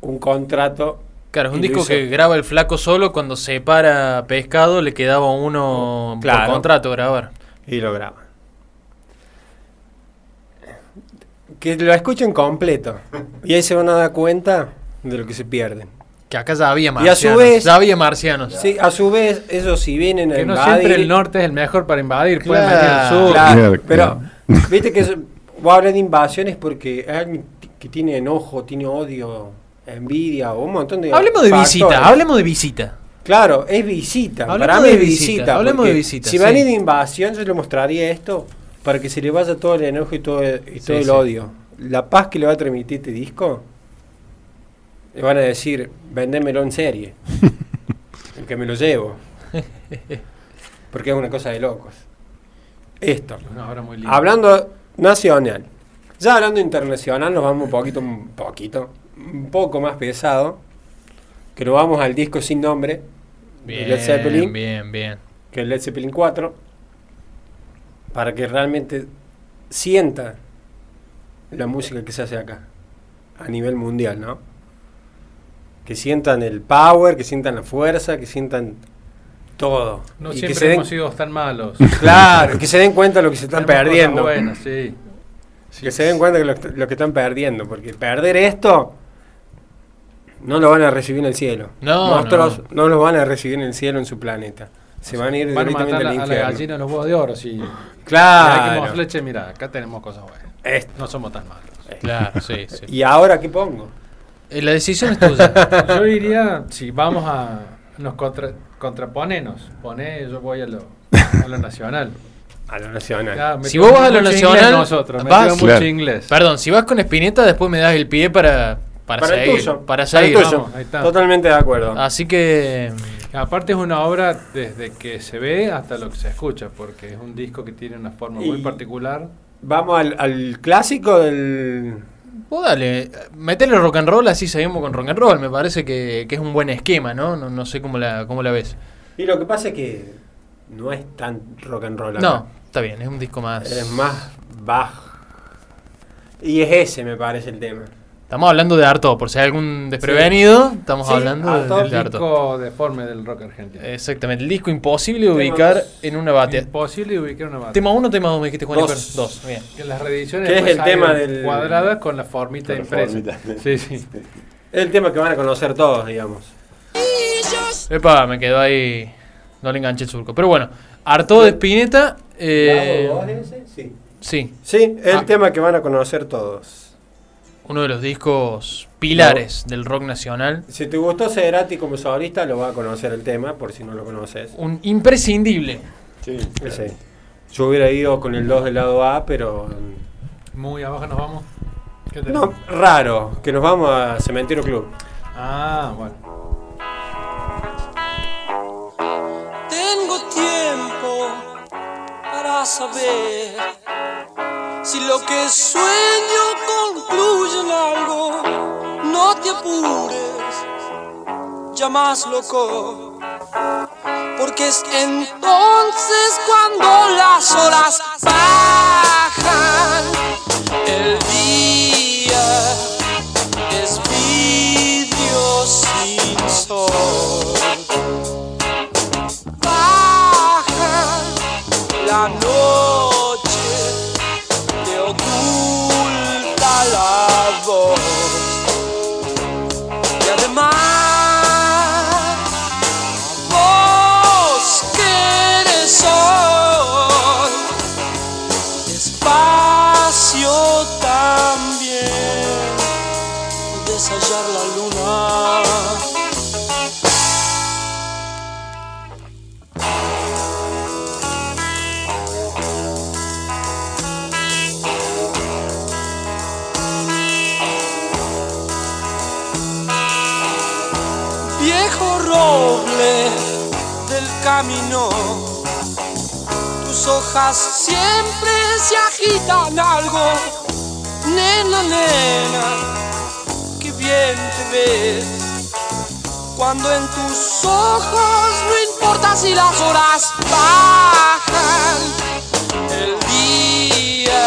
un contrato. Claro, es un disco hizo. que graba el flaco solo cuando se para pescado, le quedaba uno Claro. por contrato grabar. Y lo graba. Que lo escuchen completo. Y ahí se van a dar cuenta de lo que se pierden. Que acá ya había Y a marcianos. su vez- ya había marcianos. Sí, a su vez, ellos si vienen a Que no invadir... siempre el norte es el mejor para invadir. Pueden Claro, venir al sur. Claro, Claro, pero claro. [LAUGHS] viste que es- vos hablas de invasiones porque hay alguien que tiene enojo, tiene odio, envidia o un montón de Hablemos de factores. visita, hablemos de visita. Claro, es visita. Hablemos Para mí de es visita, visita. hablemos de visita, Si sí. de invasión, yo le mostraría esto para que se le vaya todo el enojo y todo, el- y Sí, todo el sí. odio. La paz que le va a transmitir este disco, le van a decir, vendémelo en serie. [LAUGHS] el que me lo llevo. Porque es una cosa de locos. Esto. Una obra muy linda. Hablando nacional. Ya hablando internacional, nos vamos un poquito, un poquito, un poco más pesado. Que nos vamos al disco sin nombre. de Bien, Led Zeppelin, bien, bien. que es Led Zeppelin 4. Para que realmente sienta la música que se hace acá. A nivel mundial, ¿no? Que sientan el power, que sientan la fuerza, que sientan todo. No Y que siempre se den- hemos sido tan malos. [LAUGHS] Claro, que se den cuenta de lo que se están Tenemos perdiendo. buenas, sí. Que se den cuenta de lo, lo que están perdiendo, porque perder esto no lo van a recibir en el cielo. No, Nosotros no. lo van a recibir en el cielo en su planeta. Se van a ir Van a directamente matar al a, a la infierno. gallina los huevos de oro. Sí. Claro. Fleche, acá tenemos cosas buenas. Esto. No somos tan malos. Claro, sí, sí. [LAUGHS] ¿Y ahora qué pongo? Eh, La decisión es tuya. [LAUGHS] Yo diría, si vamos a. Nos contra, contraponenos, poné, yo voy a lo, a lo nacional. [LAUGHS] A lo nacional. Ya, Si vos vas a lo nacional, nosotros, vas- mucho Claro. inglés. Perdón, si vas con Espineta, después me das el pie para, para, Para el seguir. tuyo. Para Para el seguir. tuyo. vamos, ahí está. Totalmente de acuerdo. Así que. Aparte es una obra desde que se ve hasta lo que se escucha, porque es un disco que tiene una forma muy particular. Vamos al, al clásico del, Vos dale, metele rock and roll, así seguimos con rock and roll. Me parece que, que es un buen esquema, ¿no? No, no sé cómo la, cómo la ves. Y lo que pasa es que no es tan rock and roll acá. No, está bien, es un disco más. Es más bajo. Y es ese, me parece, el tema. Estamos hablando de Arto, por si hay algún desprevenido, estamos Sí, hablando Artaud, de, de Arto. disco deforme del rock argentino. Exactamente, el disco imposible de ubicar dos. en una batea. Imposible de ubicar una banda. Tema 1 tema 2, me dijiste Juan Dos. Iper? Dos, bien. Que las reediciones ¿Qué es después el tema del- cuadradas con la formita Con la impresa. formita. Sí, sí. [LAUGHS] Es el tema que van a conocer todos, digamos. Epa, me quedó ahí. No le enganché el surco. Pero bueno, Arto de Spinetta. Eh, ¿Grado dos ese? Sí. sí, Sí, es el Ah. tema que van a conocer todos. Uno de los discos pilares del rock nacional. Si te gustó Cerati como solista, lo vas a conocer el tema, por si no lo conoces. Un imprescindible. Sí, Ese. Yo hubiera ido con el 2 del lado A, pero. Muy abajo nos vamos. ¿Qué No, raro, que nos vamos a Cementerio Club. Ah, bueno. Tengo tiempo para saber si lo que sueño concluye en algo. No te apures, ya más loco. Porque es entonces cuando las horas bajan. El día es vidrio sin sol baja la noche camino. Tus hojas siempre se agitan algo. Nena, nena, que bien te ves. Cuando en tus ojos no importa si las horas bajan, el día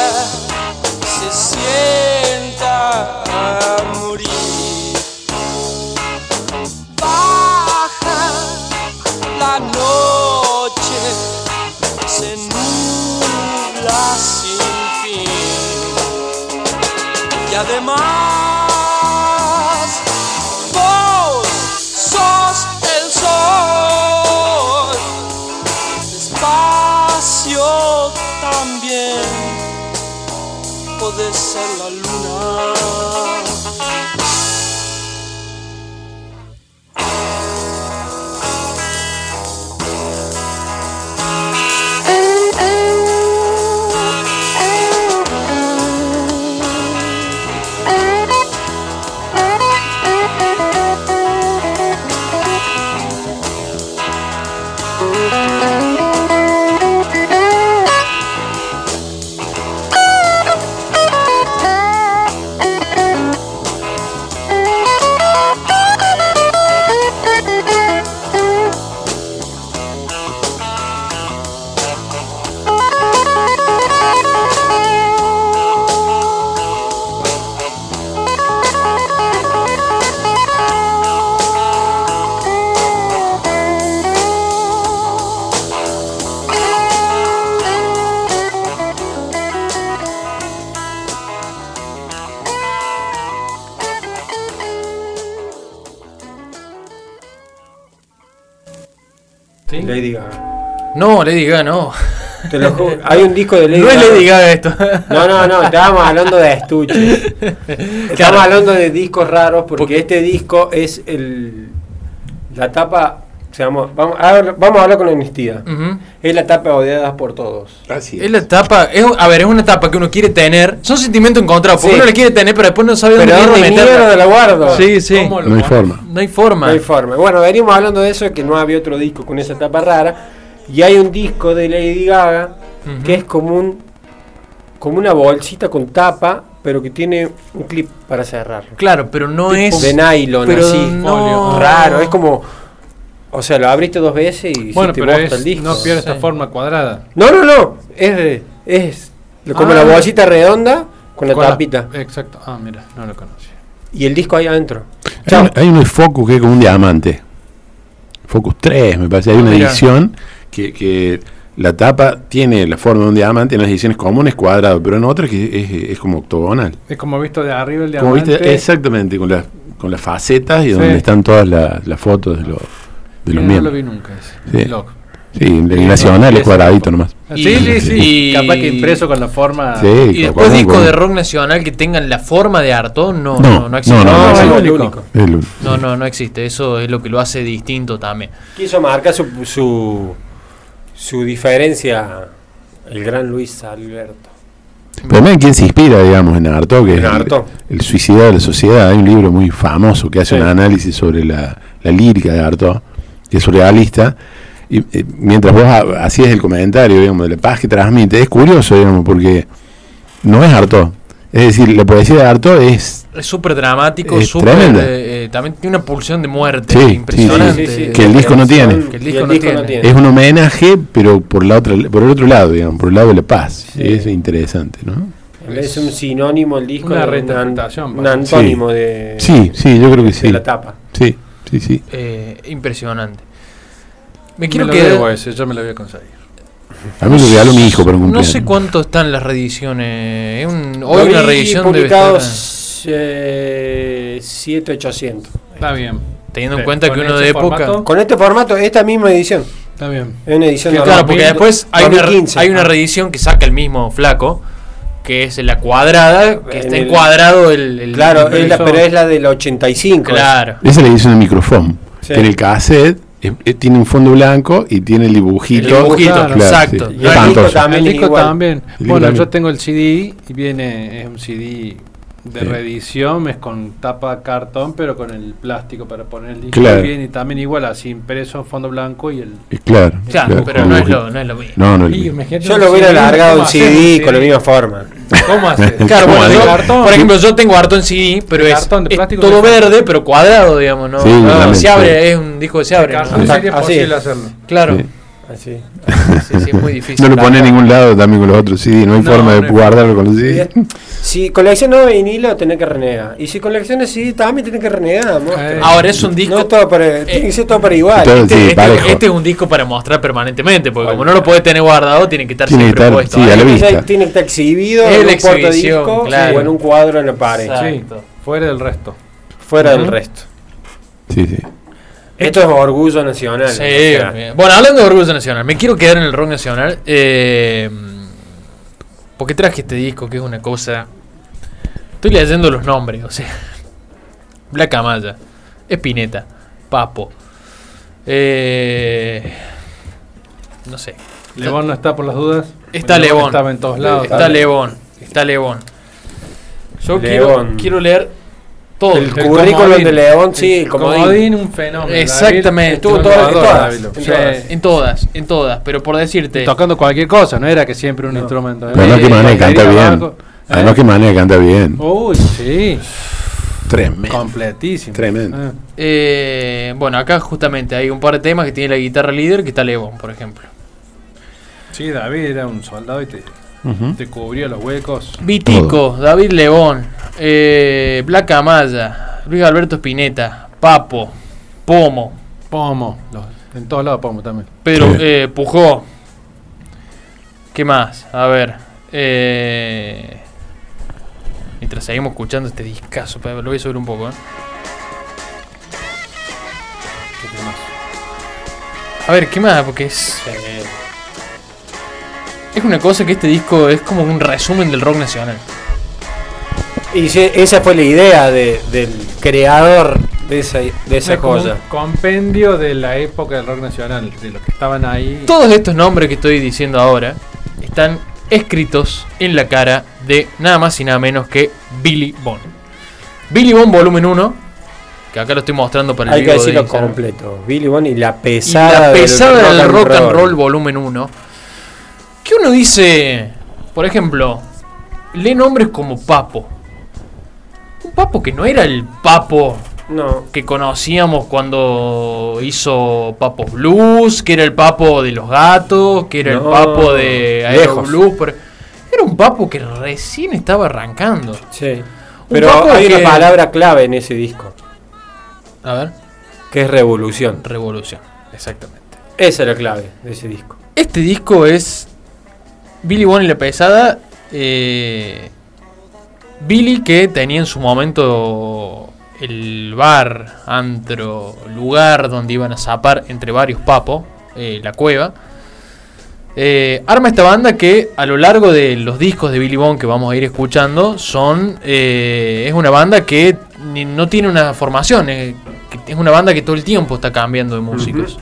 se sienta a morir además vos sos el sol. Despacio también podés ser la luna No, Lady Gaga no. Te lo juro. Hay un disco de [LAUGHS] Lady No es Gaga. Lady Gaga esto. No, no, no, estábamos hablando de estuches. [LAUGHS] Claro. hablando de discos raros porque, Porque- este disco es el la tapa, o sea, vamos, vamos, a, hablar- vamos a hablar con honestidad. Ujú. Es la tapa odiada por todos. Así Es la etapa, es, a ver, es una etapa que uno quiere tener. Son sentimientos encontrados, porque Sí. uno la quiere tener, pero después no sabe Pero dónde ¿dónde meterla. mierda la guardo? Sí, sí. ¿Cómo lo No hay forma. No hay forma. No hay forma. Bueno, venimos hablando de eso, que no había otro disco con esa tapa rara. Y hay un disco de Lady Gaga que es como un como una bolsita con tapa, pero que tiene un clip para cerrarlo. Claro, pero no Tipo es. de nylon, pero así. no- Raro, es como. O sea, lo abriste dos veces y Bueno, se te pero es, el disco. no pierde esta Sí. forma cuadrada. No, no, no. Es, de- es como Ah. la bolsita redonda con la Con la- tapita. Exacto. Ah, mira, no lo conocía. Y el disco ahí adentro. Hay, un- Focus que es como un diamante. Focus 3, me parece. Hay Ah, una mira. edición que, que la tapa tiene la forma de un diamante. En las ediciones comunes cuadrado, pero en otras que es, es como octogonal. Es como visto de arriba el Como diamante. viste, exactamente, con, las con las facetas y Sí. donde están todas la- las fotos de, los de los Mira, no lo miembros. vi nunca ese. Sí. Loco. Sí, el nacional es cuadradito nomás. Ah, Y- sí, sí, sí. y- Capaz que impreso con la forma. Sí, Y después como- discos como- de rock nacional que tengan la forma de Artón, no, No, no, no existe. no, no, No, no, es el único. Es No, no, no existe. Eso es lo que lo hace distinto también. Quiso marcar su, su, su diferencia el gran Luis Alberto. Pero también quién se inspira, digamos, en Artaud, que En es el-. El, suicidio de la sociedad. Hay un libro muy famoso que hace Sí. un análisis sobre la, la lírica de Artaud, que es surrealista. Y eh, mientras vos ha- hacías el comentario, digamos, de la paz que transmite, es curioso, digamos, porque no es Artaud. Es decir, la poesía de Artaud es Es súper dramático, súper. tremenda. eh, eh, también tiene una pulsión de muerte Sí, impresionante. Sí, sí, sí. Que el disco no tiene. Que el el disco disco, no no tiene. tiene. es un homenaje, pero por la otra, por el otro lado, digamos, por el lado de la paz. Sí. Es interesante, ¿no? Es un sinónimo el disco. Una de un Un antónimo de, Sí, sí, yo creo que de sí. la tapa. Sí, sí, sí. Eh, impresionante. Me Me quiero lo quedar. debo ese, yo me lo voy a conseguir. A mí lo regaló mi hijo para un No sé cuánto están las reediciones. Un- Lo hoy una vi reedición debe publicados estar, eh, 7, 800. Está bien. teniendo en cuenta que uno ese de época. formato. Con este formato, esta misma edición. Está bien. Es una edición Que de Claro, Claro, porque 2000, después hay una, 2015. hay una Ah. reedición que saca el mismo flaco, que es la cuadrada, que En está el- encuadrado el. el- Claro, el- es la, pero es la del 85. Claro. Esa es la edición de microfón. Sí. Que en el cassette eh, eh, tiene un fondo blanco y tiene el dibujito. El dibujito, Claro, exacto. sí. Y el disco también el es disco igual. también. El disco Bueno, también. yo tengo el CD y viene, es un CD de Sí. reedición, es con tapa cartón, pero con el plástico para poner el disco. Claro. Y viene también igual, así impreso, fondo blanco y el. Eh, Claro. Claro, claro, pero no es, lo, no es lo mismo. No, no es lo mismo. Yo un lo hubiera CD, largado ¿cómo en hacemos CD un con la misma forma. ¿Cómo haces? [LAUGHS] Claro, ¿Cómo bueno, yo, cartón? por ejemplo, yo tengo Artón CD, pero es, cartón, de es plástico, todo de verde, pero cuadrado, digamos, ¿no? Sí, No, se abre, sí. es un disco que se abre. ¿no? Así posible es. hacerlo. Claro. Sí. Así. [LAUGHS] Sí, sí, es muy difícil. No lo pone en ningún lado también con los otros CD. No hay No, forma no de guardarlo con los CD. Si coleccionas vinilo, tenés que renegar. Y si coleccionas CD, también tenés que renegar. Eh, Ahora es un disco. No todo para, tiene que ser todo para igual. Todo- Este, Sí, este- este es un disco para mostrar permanentemente, porque como no lo puedes tener guardado, tiene que estar Tiene siempre estar, puesto. sí, ahí. a la Tiene que- vista. Tiene que estar exhibido Es en un portadisco claro. o en un cuadro en la pared. Fuera del resto. Fuera del resto. Sí, sí. Esto es orgullo nacional. Sí, o sea, bien. Bueno, hablando de orgullo nacional, me quiero quedar en el rock nacional. eh, porque traje este disco que es una cosa. Estoy leyendo los nombres, o sea. [LAUGHS] Black Amaya, Espineta, Papo. Eh, no sé. Lebón no está por las dudas. Está Lebón. Estaba en todos lados. Está Lebón. Está Lebón. Yo quiero, León. quiero leer todo. El El currículum comodín. de León, sí, el comodín. Comodín, un fenómeno. Exactamente. Estuvo todas- en todas, en Sí. todas. En todas, en todas. Pero por decirte. Tocando cualquier cosa, no era que siempre un instrumento. Pero no que manera canta bien. Además eh. que manera canta bien. Uy, sí. Tremendo. Completísimo. Tremendo. Eh. Eh, bueno, acá justamente hay un par de temas que tiene la guitarra líder, que está Levon, por ejemplo. Sí, David era un soldado y te, Te cubría los huecos. Vitico, David León, eh, Black Amaya, Luis Alberto Spinetta, Papo, Pomo, Pomo. los- en todos lados Pomo también. Pedro Sí. eh, Pujó. ¿Qué más? A ver. Eh, mientras seguimos escuchando este discazo, pero lo voy a subir un poco. ¿eh? A ver, ¿qué más? Porque es. Es una cosa que este disco es como un resumen del rock nacional. Y esa fue la idea de- del creador de esa, de esa Es cosa. un compendio de la época del rock nacional, de los que estaban ahí. Todos estos nombres que estoy diciendo ahora están escritos en la cara de nada más y nada menos que Billy Bond. Billy Bond volumen 1, que acá lo estoy mostrando para el Hay que vivo decirlo completo. Billy Bond y la Y pesada, la pesada del, rock, and roll. roll. volumen 1. Que uno dice, por ejemplo, lee nombres como Papo. Papo que no era el Papo No. que conocíamos cuando hizo Papo Blues, que era el Papo de los gatos, que era el Papo de Aero. Blues. pero Era un Papo que recién estaba arrancando. Sí. Pero hay que- una palabra clave en ese disco, A ver. que es revolución. Revolución, exactamente. Esa es la clave de ese disco. Este disco es Billy Bonnie la pesada. eh, Billy que tenía en su momento el bar, antro, lugar donde iban a zapar entre varios papos, eh, la cueva. Eh, arma esta banda que a lo largo de los discos de Billy Bond que vamos a ir escuchando son eh, es una banda que no tiene una formación, es una banda que todo el tiempo está cambiando de músicos.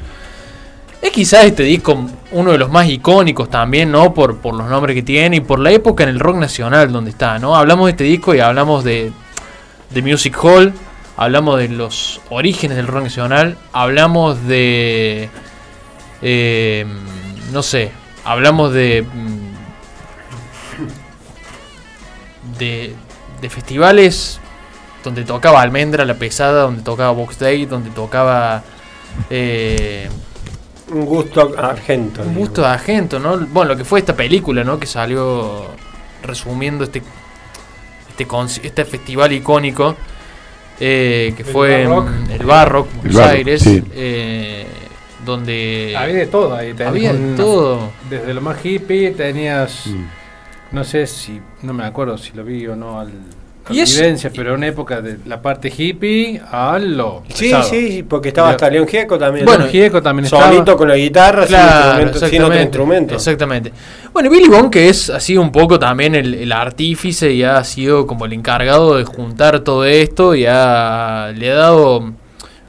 Es quizás este disco uno de los más icónicos también, ¿no? Por, por los nombres que tiene y por la época en el rock nacional donde está, ¿no? Hablamos de este disco y hablamos de, de Music Hall, hablamos de los orígenes del rock nacional, hablamos de... eh, no sé, hablamos de... mm, De, de festivales donde tocaba Almendra, La Pesada, donde tocaba Box Day, donde tocaba... eh, Un gusto argento. un gusto de agento, ¿no? Bueno, lo que fue esta película, ¿no? Que salió resumiendo este este, conci- este festival icónico eh, que El fue en Barrock. el Barrock, Buenos Barrock, Aires, sí. eh, donde Había de todo ahí. había de todo. Desde lo más hippie tenías. Mm. No sé si. No me acuerdo si lo vi o no al. Convivencia, pero una época de la parte hippie a lo. Sí, pesado. sí, porque estaba hasta León Gieco también. Bueno, ¿no? Gieco también solito estaba. con la guitarra, sin, instrumento- sin otro instrumento. Exactamente. Bueno, Billy Bond, que es así un poco también el, el artífice y ha sido como el encargado de juntar todo esto y ha, le ha dado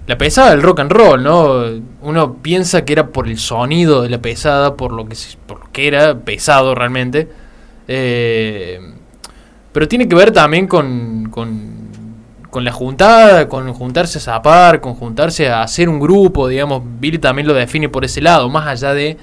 la pesada del rock and roll, ¿no? Uno piensa que era por el sonido de la pesada, por lo que, por lo que era pesado realmente. Eh, pero tiene que ver también con, con, con la juntada, con juntarse a zapar, con juntarse a hacer un grupo, digamos. Billy también lo define por ese lado, más allá de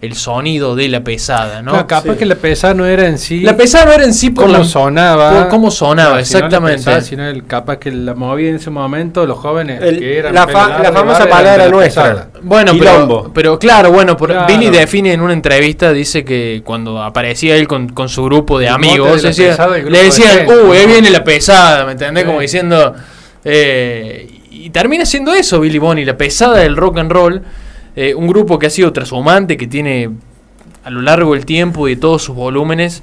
el sonido de la pesada, ¿no? Claro, capaz Sí. que la pesada no era en sí. La pesada no era en sí por cómo la- sonaba. por cómo sonaba, Claro, exactamente. pesada, sino el capaz que la movía en ese momento los jóvenes El- que eran la fa- la famosa palabra de la nuestra. pesada. Bueno, pero, pero claro, bueno, por- Claro. Billy define en una entrevista, dice que cuando aparecía él con, con su grupo de El amigos, de decía- pesada, el grupo le de decían, gente. uh, ahí viene la pesada, ¿me entendés? Como diciendo... eh, y termina siendo eso Billy Bonnie, la pesada del rock and roll, eh, un grupo que ha sido trashumante, que tiene a lo largo del tiempo y de todos sus volúmenes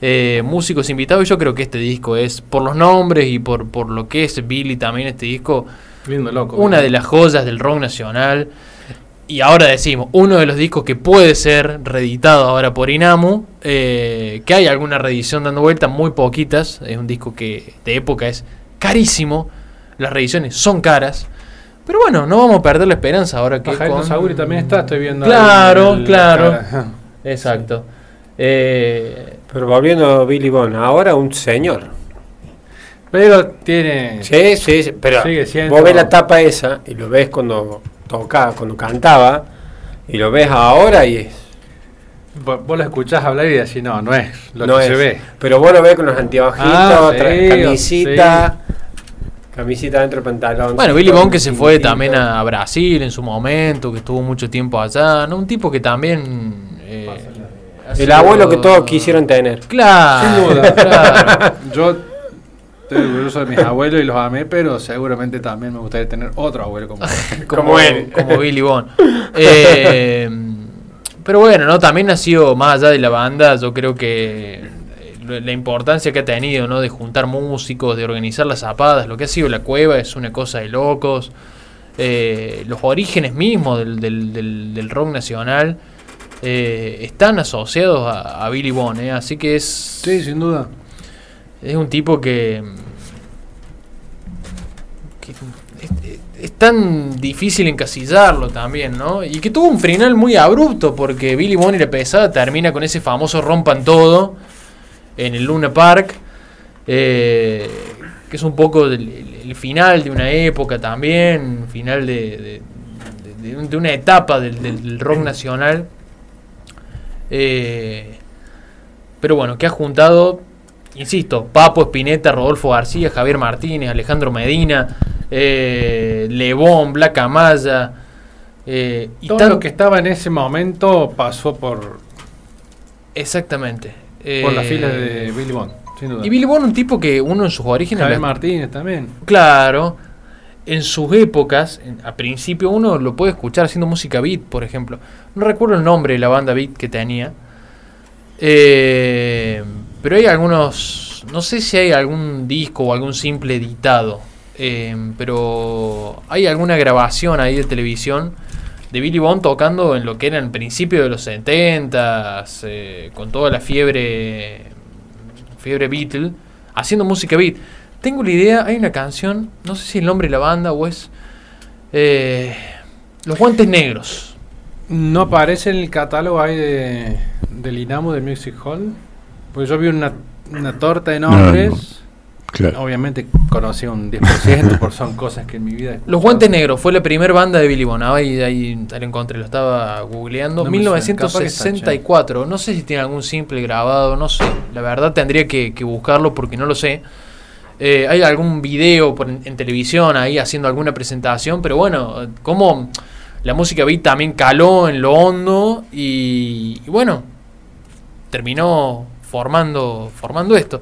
eh, músicos invitados, y yo creo que este disco es, por los nombres y por, por lo que es Billy también, este disco Lindo loco. una de las joyas del rock nacional. Y ahora decimos, uno de los discos que puede ser reeditado ahora por Inamu, eh, que hay alguna reedición dando vuelta, muy poquitas, es un disco que de época es carísimo, las reediciones son caras, pero bueno, no vamos a perder la esperanza ahora que... Pajarito con- Sauri también está, estoy viendo. Claro, el- el- claro. cara. Exacto. Eh, Pero volviendo a Billy Bond, ahora un señor. Pero tiene. Sí, sí, sí, pero Sigue siendo- vos ves la tapa esa y lo ves cuando tocaba, cuando cantaba, y lo ves ahora y es. Vos, lo escuchás hablar y decís, no, no es lo no que es. se ve. Pero vos lo ves con los anteojitos, Ah, sí, camisita, camisita dentro del pantalón. Bueno, Billy Bond que se fue también a Brasil en su momento, que estuvo mucho tiempo allá, ¿no? Un tipo que también... eh, El sido- abuelo que todos quisieron tener. Claro, Sin duda. claro. Yo estoy orgulloso de mis abuelos y los amé, pero seguramente también me gustaría tener otro abuelo como él. como, [LAUGHS] Como él. como Billy Bond. Eh, pero bueno, ¿no? También ha sido más allá de la banda, yo creo que la importancia que ha tenido, ¿no? De juntar músicos, de organizar las zapadas, lo que ha sido la cueva es una cosa de locos. Eh, los orígenes mismos del, del- del- del rock nacional eh, están asociados a, a Billy Bond, ¿eh? Así que es... Sí, sin duda. Es un tipo que. que es, es tan difícil encasillarlo también, ¿no? Y que tuvo un final muy abrupto porque Billy Bonnie la pesada termina con ese famoso rompan todo en el Luna Park. eh, que es un poco el, el final de una época también, final de, de- de- de un- de una etapa del, rock nacional. Eh, pero bueno, que ha juntado insisto, Papo Espineta, Rodolfo García, Javier Martínez, Alejandro Medina, eh, Lebón, Black Amaya. eh, y Todo tan- lo que estaba en ese momento pasó por, Exactamente. Por las Eh, filas de Billy Bond, sin duda. Y Billy Bond, un tipo que uno en sus orígenes. Javier la- Martínez también. Claro, en sus épocas, en- a principio uno lo puede escuchar haciendo música beat, por ejemplo. No recuerdo el nombre de la banda beat que tenía. Eh, pero hay algunos, no sé si hay algún disco o algún simple editado, eh, pero hay alguna grabación ahí de televisión de Billy Bond tocando en lo que era el principio de los 70 con toda la fiebre fiebre Beatle, haciendo música beat. Tengo la idea, hay una canción, no sé si el nombre de la banda o es eh, Los Guantes Negros. No aparece en el catálogo ahí de, del Inamo de Music Hall. Porque yo vi una, una torta de nombres. Claro. Obviamente conocí un 10%, porque [LAUGHS] son cosas que en mi vida. Los. Guantes Negros fue la primera banda de Billy Bond. Ahí, ahí, ahí lo encontré, lo estaba googleando. No me suena, capaz que está 1964. No sé si tiene algún simple grabado, no sé. La verdad tendría que, que buscarlo porque no lo sé. Eh, hay algún video por- en, en televisión ahí haciendo alguna presentación, pero bueno, como la música beat también caló en lo hondo y, y bueno, terminó formando, formando esto.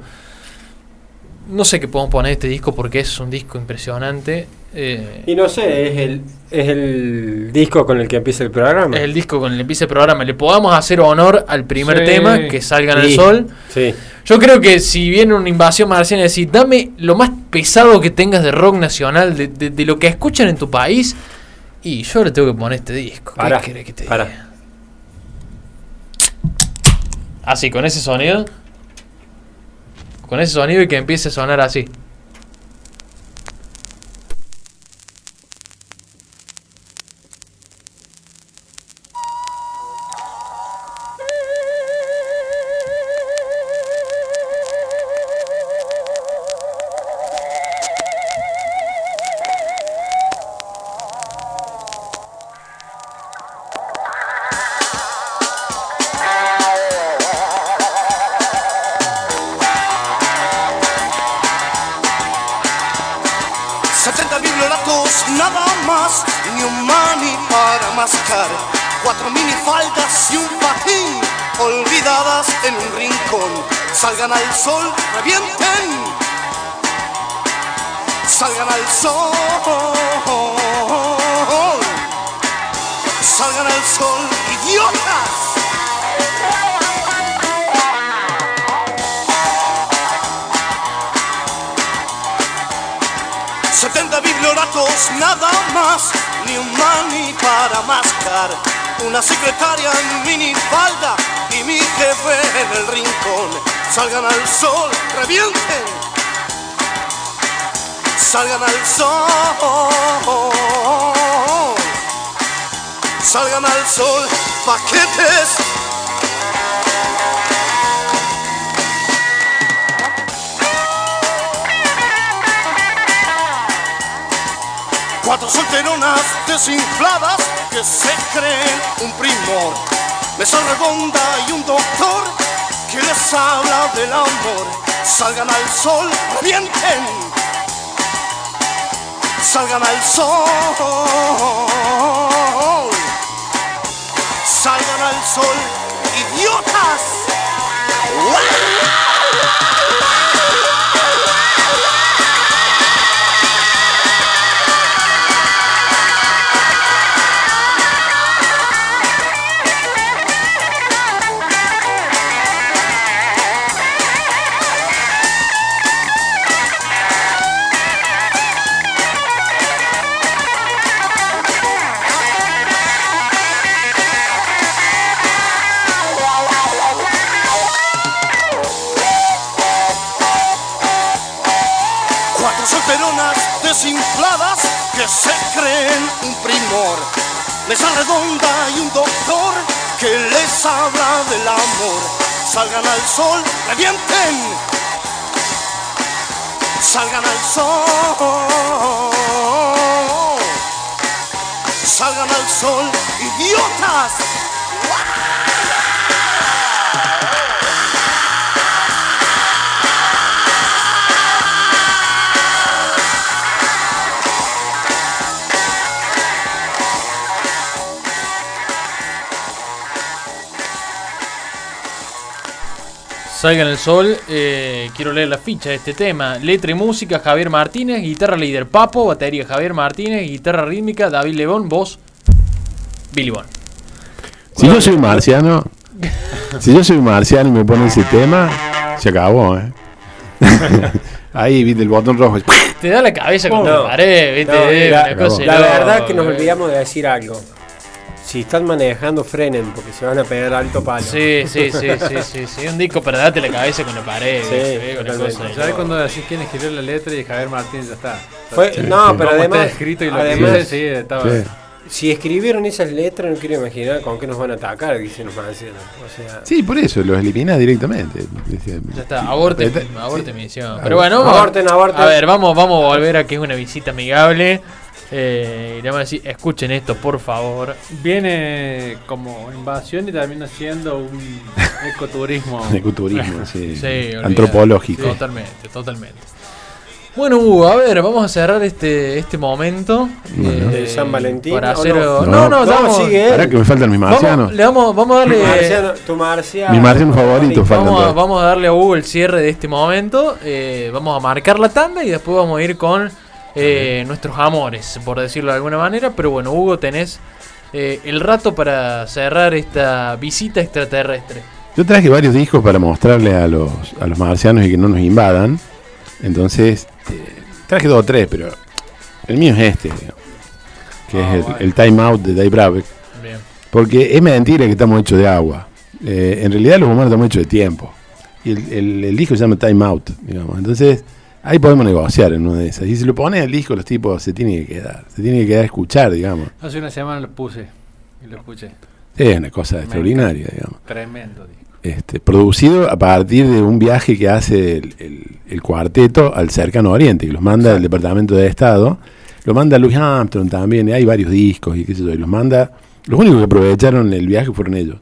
No sé qué podemos poner este disco porque es un disco impresionante. eh, Y no sé, es el, es el disco con el que empieza el programa. es el disco con el que empieza el programa. Le podamos hacer honor al primer Sí. tema, que salgan al Sí, sol. Sí. Yo creo que si viene una invasión marciana y decir, dame lo más pesado que tengas de rock nacional, de, de- de lo que escuchan en tu país, y yo le tengo que poner este disco. ¿Qué Pará, querés que te diga? Así, con ese sonido. Con ese sonido y que empiece a sonar así. Salgan al sol. Salgan al sol, paquetes. Cuatro solteronas desinfladas que se creen un primor. Mesa redonda y un doctor que les habla del amor. Salgan al sol, revienten. Salgan al sol. Salgan al sol, idiotas. Mesa redonda y un doctor que les habla del amor. Salgan al sol, revienten. Salgan al sol. Salgan al sol, idiotas. Salga en el sol, eh, quiero leer la ficha de este tema. Letra y música, Javier Martínez, guitarra líder Papo, batería Javier Martínez, guitarra rítmica, David Lebón, voz Billy Bond. Si yo soy marciano, si yo soy marciano y me pone ese tema, se acabó, ¿eh? [LAUGHS] Ahí, viste el botón rojo. Te da la cabeza con la pared, ¿viste? No, la, una cosa de la loco, verdad que nos olvidamos de decir algo. Si están manejando, frenen, porque se van a pegar alto palo. Sí, sí, sí, sí, sí, sí. [LAUGHS] Un disco para darte la cabeza con la pared. ¿Sabes loco. cuando decís quién escribió la letra y Javier Martínez ya está? Fue- Sí, no, sí. pero además, está escrito y lo además que dice, sí, estaba. Sí. si escribieron esas letras, no quiero imaginar con qué nos van a atacar, dicen los marcianos. O sea, Sí, por eso, los eliminás directamente. Ya está, aborte, Este- aborte sí. misión. Pero bueno, Aborten, aborten. A ver, vamos, vamos a volver a que es una visita amigable. Eh, y le vamos a decir, escuchen esto, por favor. Viene como invasión y también haciendo [LAUGHS] un ecoturismo. Ecoturismo, sí. Antropológico. Totalmente, totalmente. Bueno, Hugo, a ver, vamos a cerrar este, este momento. Bueno. ¿De San Valentín Para hacer. no? No, No. no, No, vamos, sigue. Ahora que me faltan mis marcianos. vamos, le vamos, vamos a darle. marciano, tu marciano. Mi marciano favorito Vamos a, dos. vamos a darle a Hugo el cierre de este momento. eh, vamos a marcar la tanda y después vamos a ir con eh, nuestros amores, por decirlo de alguna manera. Pero bueno, Hugo, tenés eh, el rato para cerrar esta visita extraterrestre. Yo traje varios discos para mostrarle a los, a los marcianos y que no nos invadan. Entonces, traje dos o tres, pero el mío es este, digamos, que Ah, es el, bueno. el Time Out de Dave Brabeck. Bien. Porque es mentira que estamos hechos de agua. Eh, en realidad los humanos estamos hechos de tiempo. Y el, el- el disco se llama Time Out, digamos. Entonces, ahí podemos negociar en una de esas. Y si lo pones el disco, los tipos se tienen que quedar. Se tienen que quedar a escuchar, digamos. Hace una semana lo puse y lo escuché. Es una cosa extraordinaria, digamos. Tremendo. disco. Este, producido a partir de un viaje que hace el, el- el cuarteto al cercano oriente, que los manda el Departamento de Estado, lo manda Louis Armstrong también, y hay varios discos y qué sé yo, y los manda, los únicos que aprovecharon el viaje fueron ellos,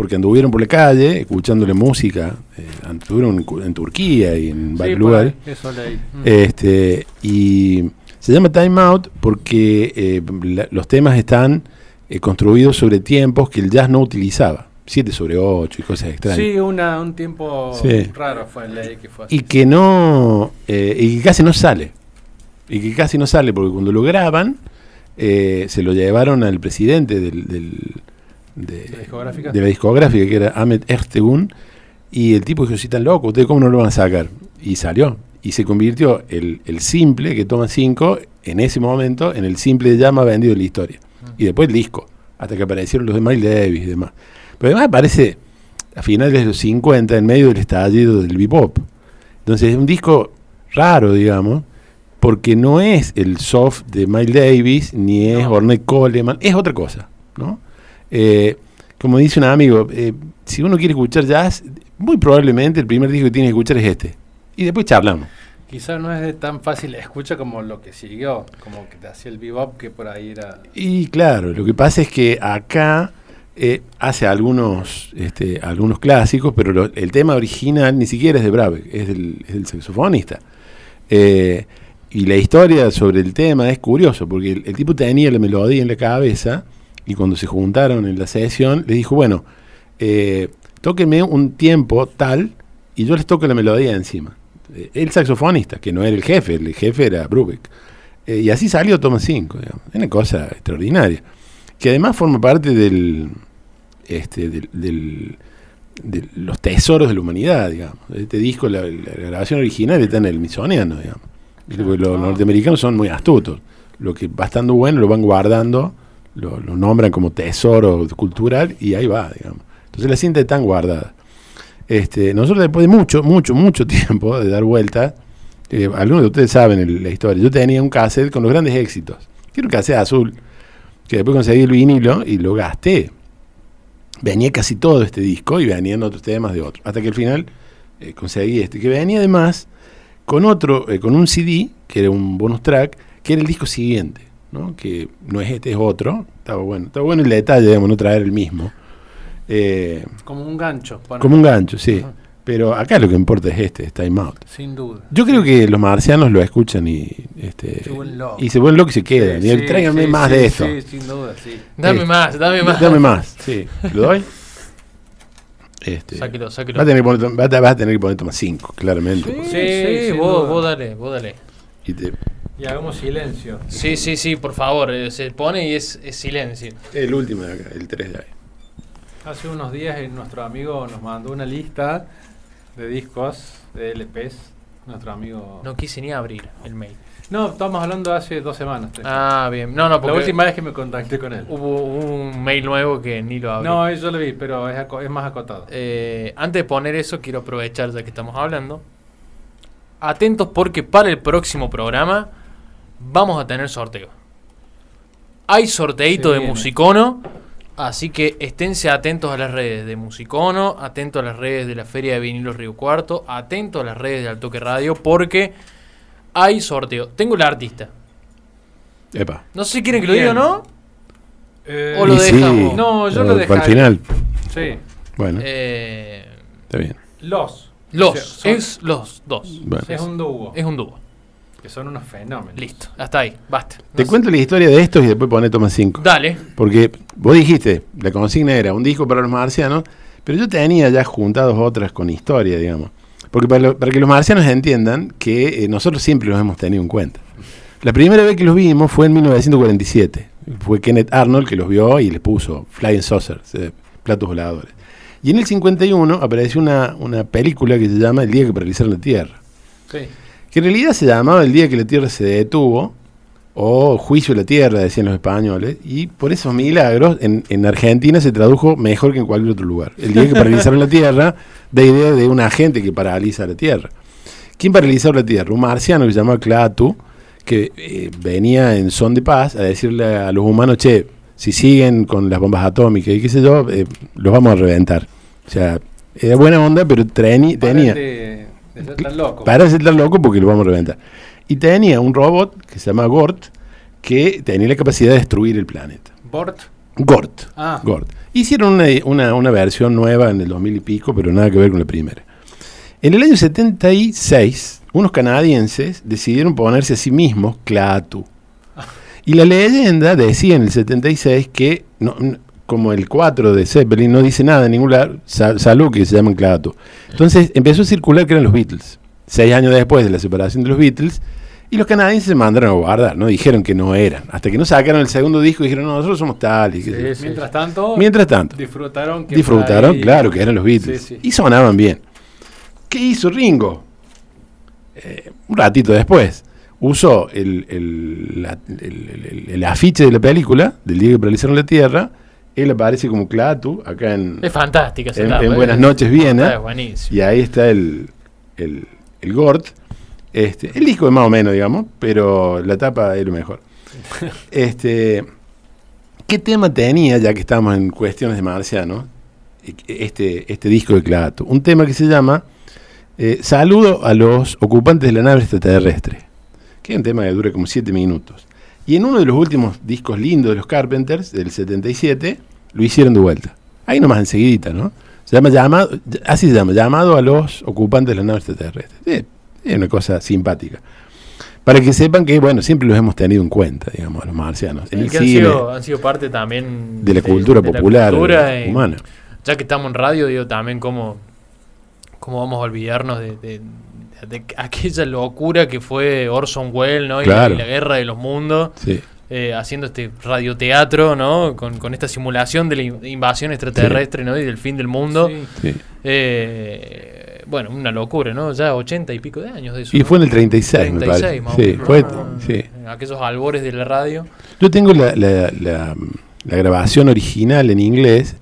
porque anduvieron por la calle escuchándole música, eh, anduvieron en, Turquía y en Sí, varios por lugares. Mm. este, y se llama Time Out porque eh, la- los temas están eh, construidos sobre tiempos que el jazz no utilizaba, 7 sobre 8 y cosas extrañas. Sí, una, un tiempo Sí. raro fue el ley que fue así. y que no y que casi no sale y que casi no sale porque cuando lo graban se lo llevaron al presidente del, del- de, ¿La discográfica? de la discográfica que era Ahmed Ertegun y el tipo dijo si están locos ustedes cómo no lo van a sacar y salió y se convirtió el, el simple que toma 5 en ese momento en el simple ya más vendido de la historia y después el disco hasta que aparecieron los de Miles Davis y demás pero además aparece a finales de los 50 en medio del estallido del bebop entonces es un disco raro, digamos, porque no es el soft de Miles Davis, ni es No. Ornette Coleman, es otra cosa, ¿no? Eh, como dice un amigo, eh, si uno quiere escuchar jazz, muy probablemente el primer disco que tiene que escuchar es este. Y después charlamos. Quizás no es de tan fácil escucha como lo que siguió, como que te hacía el bebop que por ahí era... Y claro, lo que pasa es que acá eh, hace algunos, este, algunos clásicos, pero lo- el tema original ni siquiera es de Brabeck, es del, es del saxofonista. Eh, y la historia sobre el tema es curioso, porque el, el tipo tenía la melodía en la cabeza y cuando se juntaron en la sesión le dijo, bueno, eh, tóquenme un tiempo tal y yo les toco la melodía encima. Eh, el saxofonista, que no era el jefe, el jefe era Brubeck. Eh, y así salió Toma 5, digamos. Es una cosa extraordinaria. Que además forma parte del, este, del, del- de los tesoros de la humanidad, digamos. Este disco, la, la grabación original está en el Smithsoniano, digamos. Porque los norteamericanos son muy astutos. Lo que va estando bueno lo van guardando, lo, nombran como tesoro cultural y ahí va, digamos. Entonces la cinta está guardada. Este, nosotros después de mucho, mucho, mucho [LAUGHS] tiempo de dar vueltas, eh, algunos de ustedes saben el- la historia, yo tenía un cassette con los grandes éxitos. Quiero un cassette azul, que después conseguí el vinilo y lo gasté. Venía casi todo este disco y venían otros temas de otros. Hasta que al final eh, conseguí este, que venía además con otro, eh, con un CD, que era un bonus track, que era el disco siguiente, ¿no? que no es este, es otro. Estaba bueno, estaba bueno el detalle, digamos, no traer el mismo. Eh, Como un gancho. bueno, como un gancho, sí. Pero acá lo que importa es este, es Time Out. Sin duda. Yo creo que los marcianos lo escuchan y este Se vuelven locos. y se vuelven locos y se quedan. Sí, y sí, tráiganme sí, más sí, de esto. Sí, sin duda, sí. Dame Eh, más, dame más. Dame más, sí. ¿Lo doy? Este, Sáquelo, sáquelo. Va a tener que poner, va a- vas a tener que poner toma 5, claramente. Sí, Sí, vos, vos dale, vos dale. Y te- Y hagamos silencio. Sí, sí, sí, por favor, eh, se pone y es, es silencio. el último de acá, el 3 de ahí. Hace unos días eh, nuestro amigo nos mandó una lista de discos, de LPs. Nuestro amigo. No quise ni abrir el mail. No, estamos hablando hace dos semanas. tres. Ah, bien. No, no, la porque última vez que me contacté con él. hubo un mail nuevo que ni lo abrí. No, yo lo vi, pero es, aco- es más acotado. Eh, antes de poner eso, quiero aprovechar ya que estamos hablando. Atentos porque para el próximo programa vamos a tener sorteo. Hay sorteito de. Musicono, así que esténse atentos a las redes de Musicono, atentos a las redes de la Feria de Vinilos Río Cuarto, atentos a las redes de Altoque Radio porque hay sorteo. Tengo la artista. Epa. No sé si quieren que lo Bien. diga o no. Eh, O lo sí, dejamos. No, yo lo Para el dejaría. final. Sí. Bueno, Eh, está bien. Los. los, O sea, son- es los dos. Bueno. es un dúo. Es un dúo. Que son unos fenómenos. Listo, hasta ahí, basta. Te cuento la historia de estos y después pone toma 5. sé. Dale. Porque vos dijiste, la consigna era un disco para los marcianos, pero yo tenía ya juntados otras con historia, digamos. Porque para, lo- para que los marcianos entiendan que eh, nosotros siempre los hemos tenido en cuenta. La primera vez que los vimos fue en 1947. Fue Kenneth Arnold que los vio y les puso Flying Saucers, eh, platos voladores. Y en el 51 apareció una, una película que se llama El día que paralizaron la Tierra Sí. Que en realidad se llamaba El día que la Tierra se detuvo, o Juicio de la Tierra, decían los españoles, y por esos milagros en, en Argentina se tradujo mejor que en cualquier otro lugar. El día que paralizaron la Tierra, da idea de un agente que paraliza la Tierra. ¿Quién paralizó la Tierra? Un marciano que se llamaba Claatu, que eh, venía en son de paz a decirle a los humanos, che, si siguen con las bombas atómicas y qué sé yo, eh, los vamos a reventar. O sea, era buena onda, pero tenía... De, tan loco. Para de ser tan loco porque lo vamos a reventar. Y tenía un robot que se llama Gort, que tenía la capacidad de destruir el planeta. Bort. Gort. Ah. Gort. Hicieron una, una- una versión nueva en el 2000 y pico, pero nada que ver con la primera. En el año 76, unos canadienses decidieron ponerse a sí mismos Klaatu. Y la leyenda decía en el 76 que, no- no- como el 4 de Zeppelin, no dice nada en ningún lugar, sa- salvo que se llaman Klaatu. Entonces empezó a circular que eran los Beatles. Seis años después de la separación de los Beatles, y los canadienses se mandaron a guardar, ¿no? Dijeron que no eran. Hasta que no sacaron el segundo disco, dijeron, no, nosotros somos tal. Y yo. Sí, Mientras tanto, Mientras tanto, disfrutaron que disfrutaron, claro, que eran los Beatles. Sí, sí. Y sonaban bien. ¿Qué hizo Ringo? Eh, un ratito después, usó el, el- la- el- el afiche de la película, del día que paralizaron la Tierra. Él aparece como Klaatu, acá en, Es fantástica en, etapa, en ¿eh? Buenas noches, Viena. Es buenísimo. Y ahí está el, el, el Gort. Este, el disco es más o menos, digamos, pero la tapa es lo mejor. [LAUGHS] Este, ¿Qué tema tenía, ya que estamos en cuestiones de marciano, este, este disco de Clato? Un tema que se llama eh, Saludo a los ocupantes de la nave extraterrestre, que es un tema que dura como 7 minutos. Y en uno de los últimos discos lindos de los Carpenters, del 77, lo hicieron de vuelta. Ahí nomás enseguidita, ¿no? Se llama llamado, así se llama, llamado a los ocupantes de la nave extraterrestre. Eh, es una cosa simpática. Para que sepan que, bueno, siempre los hemos tenido en cuenta, digamos, los marcianos. En Y el que han sido, han sido parte también de la cultura de la popular cultura y- humana. ya que estamos en radio, digo también cómo, cómo vamos a olvidarnos de, de- de aquella locura que fue Orson Welles, ¿no? Y, la, y la guerra de los mundos, Sí. Eh, haciendo este radioteatro, ¿no? Con, con esta simulación de la in- invasión extraterrestre, ¿no? Y del fin del mundo. Sí. sí. Eh, bueno, una locura, ¿no? Ya ochenta y pico de años de eso. Y ¿no? fue en el 36, me 36, parece. más Sí, fue. En Aquellos albores de la radio. Yo tengo la, la- la- la grabación original en inglés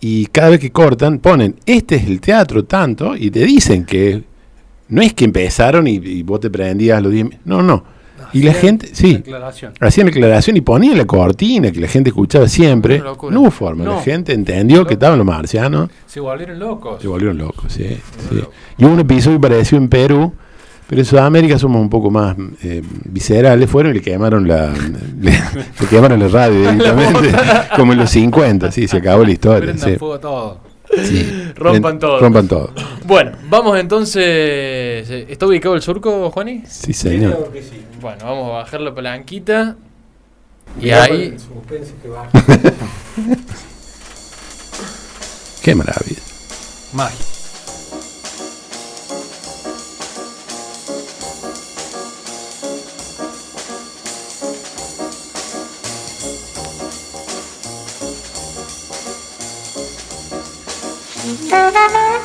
y cada vez que cortan ponen, este es el teatro tanto, y te dicen que no es que empezaron y, y vos te prendías los 10 mi- No, no. Y la gente, sí, Declaración. hacían la aclaración y ponían la cortina que la gente escuchaba siempre. No hubo forma, la No. gente entendió que estaban los marcianos. Se volvieron locos. Se volvieron locos, sí. sí. Y hubo un episodio que pareció en Perú, pero en Sudamérica somos un poco más eh, viscerales. Fueron y le quemaron la, [LAUGHS] le, le quemaron la radio directamente, [LAUGHS] como en los 50, sí, se acabó la historia. Sí. fuego todo. Sí. [LAUGHS] Rompan En- todo. Rompan todo. Bueno, vamos entonces. eh, ¿Está ubicado el surco, Juani? Sí, señor. Creo que sí. Bueno, vamos a bajar la palanquita. Y Mirá ahí. que. [LAUGHS] Qué maravilla. Magia.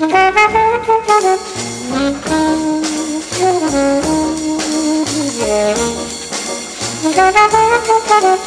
Thank you.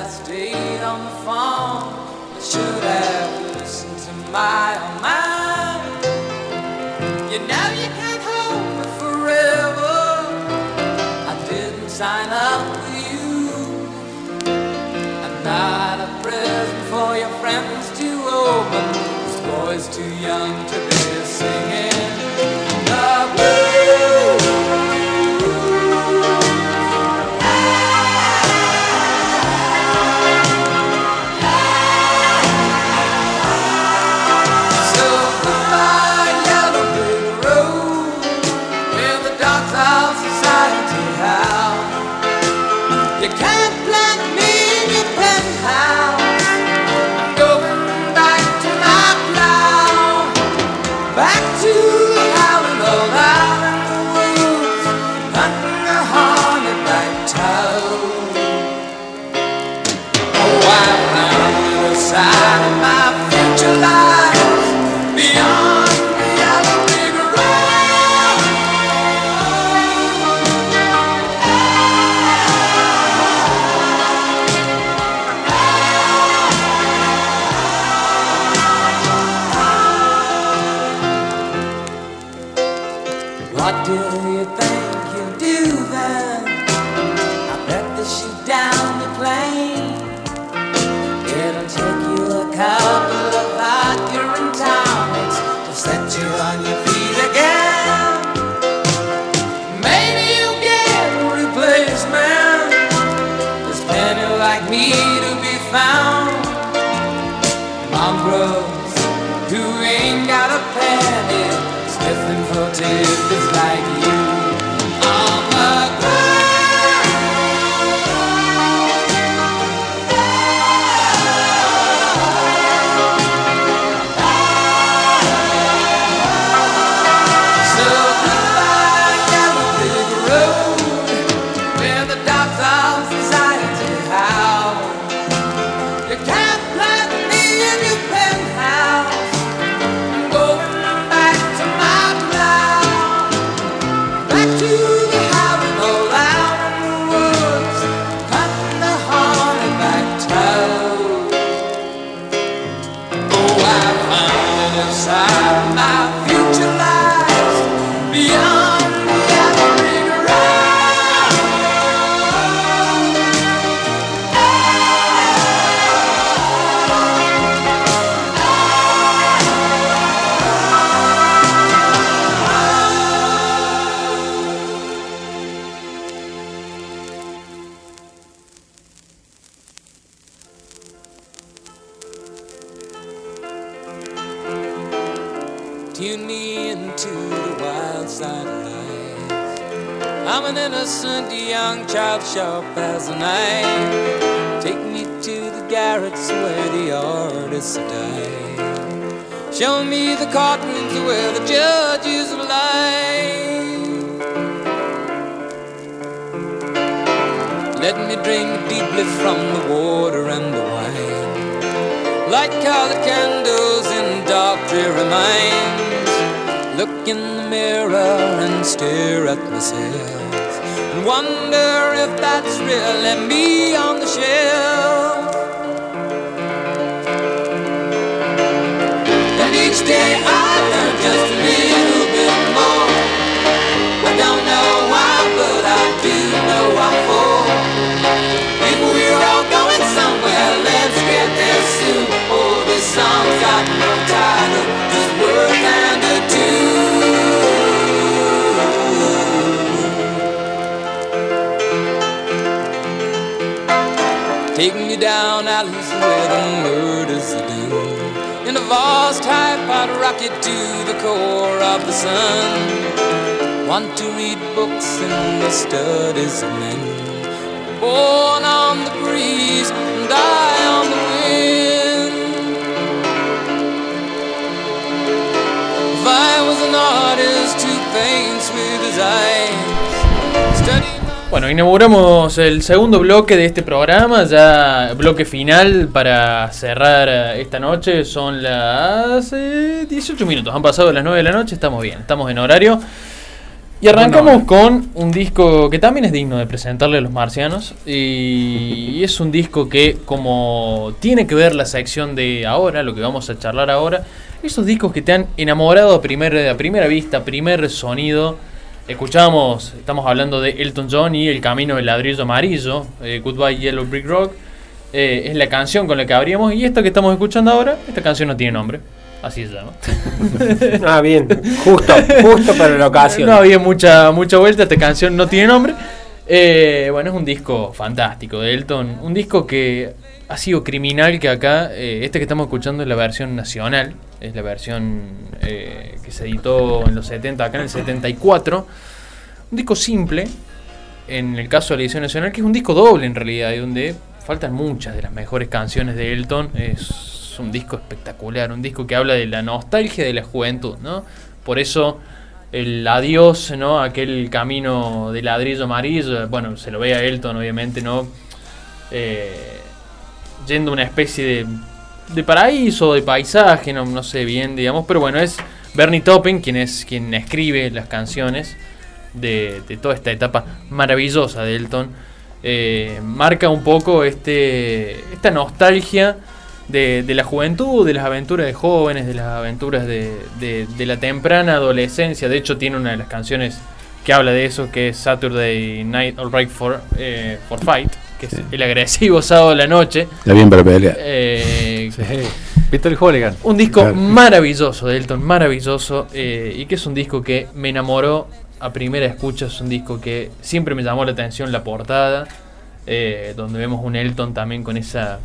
Have stayed on the phone. I should have listened to my own mind. You know you can't hold me forever. I didn't sign up for you. I'm not a present for your friends to open. This boy's too young to be where the artists die. Show me the courtrooms where the judges lie. Let me drink deeply from the water and the wine. Light colored candles in dark, dreary minds. Look in the mirror and stare at myself. And wonder if that's really me on the shelf. Taking you down alleys where the murders done. In a vast high pot rocket to the core of the sun. Want to read books in the studies of men. Born on the breeze and die on the wind. If I was an artist who paints with his eyes, study Bueno, inauguramos el segundo bloque de este programa, ya bloque final para cerrar eh, esta noche. Son las eh, 18 minutos, han pasado las 9 de la noche, estamos bien, estamos en horario. Y arrancamos con un disco que también es digno de presentarle a los marcianos. Y es un disco que, como tiene que ver la sección de ahora, lo que vamos a charlar ahora, esos discos que te han enamorado a, primer- a primera vista, primer sonido. Escuchamos, estamos hablando de Elton John y El Camino del Ladrillo Amarillo, eh, Goodbye Yellow Brick Rock. Eh, es la canción con la que abrimos. Y esta que estamos escuchando ahora, esta canción no tiene nombre. Así se llama. [LAUGHS] Ah, bien, justo, justo para la ocasión. No había mucha, mucha vuelta, esta canción no tiene nombre. Eh, bueno, es un disco fantástico de Elton. Un disco que ha sido criminal que acá, eh, este que estamos escuchando es la versión nacional, es la versión eh, que se editó en los 70, acá en el 74. Un disco simple, en el caso de la edición nacional, que es un disco doble en realidad, donde faltan muchas de las mejores canciones de Elton. Es un disco espectacular, un disco que habla de la nostalgia de la juventud, ¿no? Por eso el adiós, ¿no? Aquel camino de ladrillo amarillo, bueno, se lo ve a Elton, obviamente, ¿no? Eh, yendo a una especie de, de paraíso, de paisaje, no, no sé bien, digamos, pero bueno, es Bernie Taupin quien es quien escribe las canciones de, de toda esta etapa maravillosa de Elton. Eh, marca un poco este esta nostalgia de, de la juventud, de las aventuras de jóvenes, de las aventuras de, de- de la temprana adolescencia. De hecho, tiene una de las canciones que habla de eso, que es Saturday Night All Right for, eh, for Fight, que es Sí. el agresivo [LAUGHS] sábado de la noche. Está bien para pelear. Eh, Sí. Peter Hooligan. un disco Claro. maravilloso de Elton, maravilloso, eh, y que es un disco que me enamoró a primera escucha, es un disco que siempre me llamó la atención la portada, eh, donde vemos un Elton también con esa,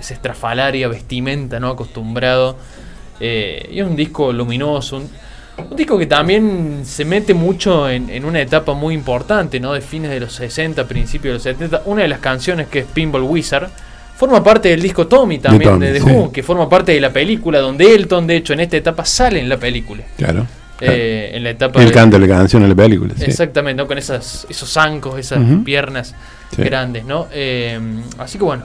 esa estrafalaria vestimenta, ¿no? Acostumbrado. eh, y es un disco luminoso, un, un disco que también se mete mucho en, en una etapa muy importante, ¿no? De fines de los 60, principios de los 70. Una de las canciones que es Pinball Wizard forma parte del disco Tommy también Tommy, de The sí. Who, que forma parte de la película, donde Elton, de hecho, en esta etapa sale en la película. Claro. Eh, en la etapa Él de- canta la canción en la película. sí. Exactamente, ¿no? Con esas, esos zancos, esas piernas Sí. grandes, ¿no? Eh, así que bueno,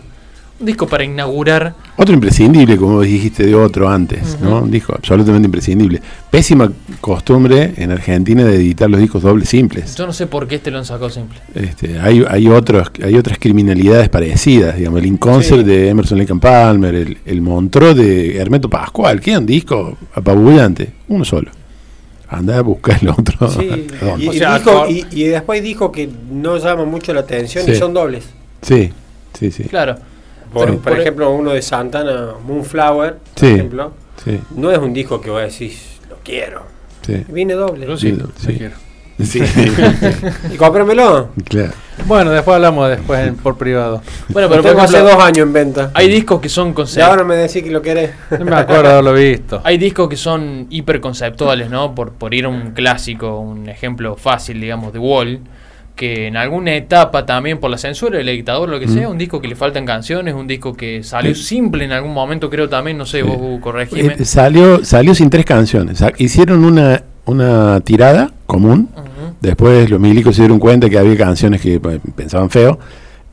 un disco para inaugurar. Otro imprescindible, como dijiste de otro antes, ¿no? Un disco absolutamente imprescindible. Pésima costumbre en Argentina de editar los discos dobles simples. Yo no sé por qué este lo han sacado simple. Este, hay, hay, otros, hay otras criminalidades parecidas, digamos, el Inconcert Sí. de Emerson Lake and Palmer, el, el Montreux de Hermeto Pascual, que un disco apabullante, uno solo. Anda a buscar el otro. Sí, [LAUGHS] y, dijo- y- y después dijo que no llama mucho la atención y son dobles. sí, sí, sí. Claro. Por, Pero por por- ejemplo, uno de Santana, Moonflower, por Sí. ejemplo, sí, no es un disco que vos decís, lo quiero. sí. Viene doble. Yo sí, lo sí. quiero. Sí, [LAUGHS] Y cómpramelo. claro. Bueno, después hablamos después en- por privado. Bueno, pero tengo hace dos años en venta. hay discos que son Y concept- ahora me decís que lo querés. No me acuerdo haberlo visto. [LAUGHS] Hay discos que son hiperconceptuales, ¿no? Por, por ir a un clásico, un ejemplo fácil, digamos, de Wall, que en alguna etapa también por la censura del editador, lo que sea, un disco que le faltan canciones, un disco que salió Sí. simple en algún momento, creo también, no sé, Sí. vos corregime. Eh, salió, salió sin tres canciones. Hicieron una, una tirada común. Después los milicos se dieron cuenta que había canciones que pues, pensaban feo.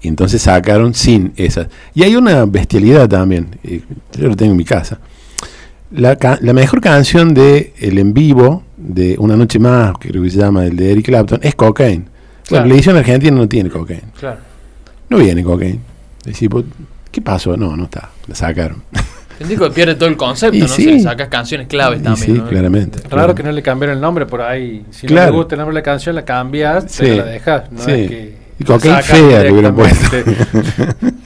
Y entonces sacaron sin esas. Y hay una bestialidad también. yo lo tengo en mi casa. La, la mejor canción de el en vivo de Una Noche Más, creo que se llama, el de Eric Clapton, es Cocaine. Claro. La edición argentina no tiene Cocaine. Claro. No viene Cocaine. Decís, "Pues, ¿qué pasó? No, no está. La sacaron. [LAUGHS] El disco pierde todo el concepto, Y ¿no? sí. Se le sacas canciones claves también. sí, ¿no? claramente. Raro que no le cambiaron el nombre por ahí. Si Claro. no te gusta el nombre de la canción, la cambias, Sí, pero la dejas. No sí. es que Y fea le hubieran directamente. [LAUGHS]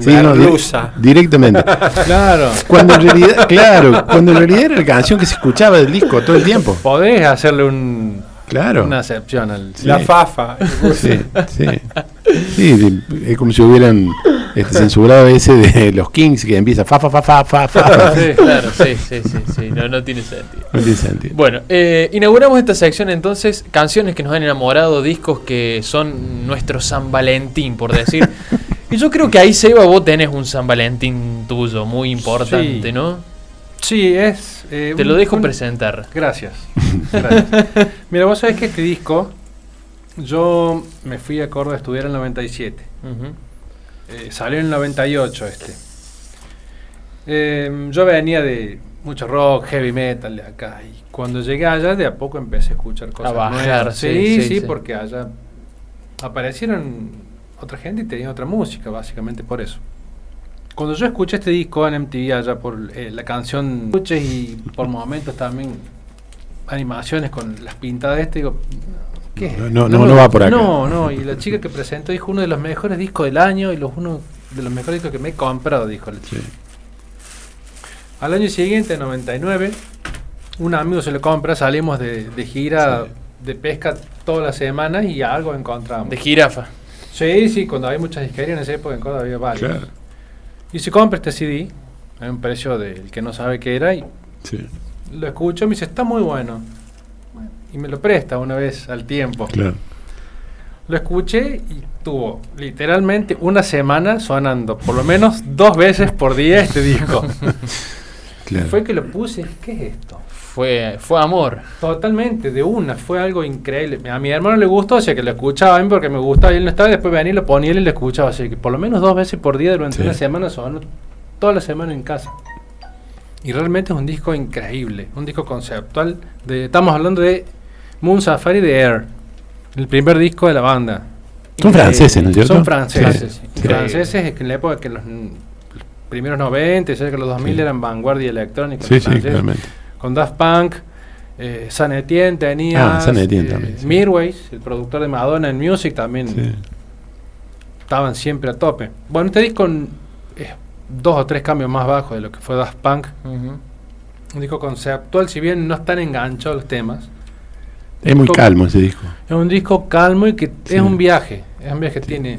Sí, no, di- Merluza. directamente. [LAUGHS] claro. Cuando en realidad, claro, cuando en realidad era la canción que se escuchaba del disco todo el tiempo. Podés hacerle un, Claro. una excepción al. Sí. La fafa. Sí, sí. Es como si hubieran este, censurado ese de los Kings que empieza fa, fa, fa, fa, fa, fa. Sí, claro, sí, sí, sí, sí, no, no tiene sentido. No tiene sentido. Bueno, eh, inauguramos esta sección entonces, canciones que nos han enamorado, discos que son nuestro San Valentín, por decir. [LAUGHS] y yo creo que ahí, Seba, vos tenés un San Valentín tuyo muy importante, Sí. ¿no? Sí, es. eh, Te un- lo dejo un- presentar. Gracias. [LAUGHS] Gracias. Mira, vos sabés que este disco Yo me fui a Córdoba a estudiar en el 97. Ujú. Eh, salió en el 98 este. Eh, yo venía de mucho rock, heavy metal de acá. Y cuando llegué allá, de a poco empecé a escuchar cosas bajar, nuevas. sí, Sí, sí, sí, sí. porque allá aparecieron otra gente y tenían otra música, básicamente por eso. Cuando yo escuché este disco en MTV allá por eh, la canción escuches y por momentos también animaciones con las pintadas de este, digo, ¿qué? No, no, no, no va por acá. No, no, y la chica que presentó dijo uno de los mejores discos del año y los uno de los mejores discos que me he comprado, dijo la chica. Sí. Al año siguiente, 99, un amigo se lo compra, salimos de, de gira de pesca todas las semanas y algo encontramos. De jirafa. Sí, sí, cuando hay muchas disquerías en esa época en Córdoba había varios. Claro. Y se compra este CD a un precio del que no sabe qué era y Sí, lo escucho y me dice, está muy bueno. Y me lo presta una vez al tiempo. claro. Lo escuché y tuvo literalmente una semana sonando por lo menos dos veces por día este disco. [LAUGHS] claro. Fue que lo puse, ¿qué es esto? Fue, fue amor. Totalmente, de una, fue algo increíble. A mi hermano le gustó, o sea que lo escuchaba a mí porque me gustaba y él no estaba, y después venía y lo ponía y él lo escuchaba, así que por lo menos dos veces por día durante Sí. una semana sonó toda la semana en casa. Y realmente es un disco increíble, un disco conceptual. De, estamos hablando de Moon Safari de Air, el primer disco de la banda. Son franceses, ¿no es cierto? Son franceses. Sí. Franceses que en la época que los, los primeros 90, cerca de los 2000 Sí. eran vanguardia electrónica. Sí, sí, claramente. Con Daft Punk, eh, San Etienne tenía. Ah, San Etienne también, sí. Mirwais, el productor de Madonna en Music, también Sí. estaban siempre a tope. Bueno, este disco es dos o tres cambios más bajos de lo que fue Daft Punk. Un disco conceptual, si bien no están enganchados los temas. Es muy calmo ese disco. Es un disco calmo y que Sí. es un viaje. Es un viaje que tiene.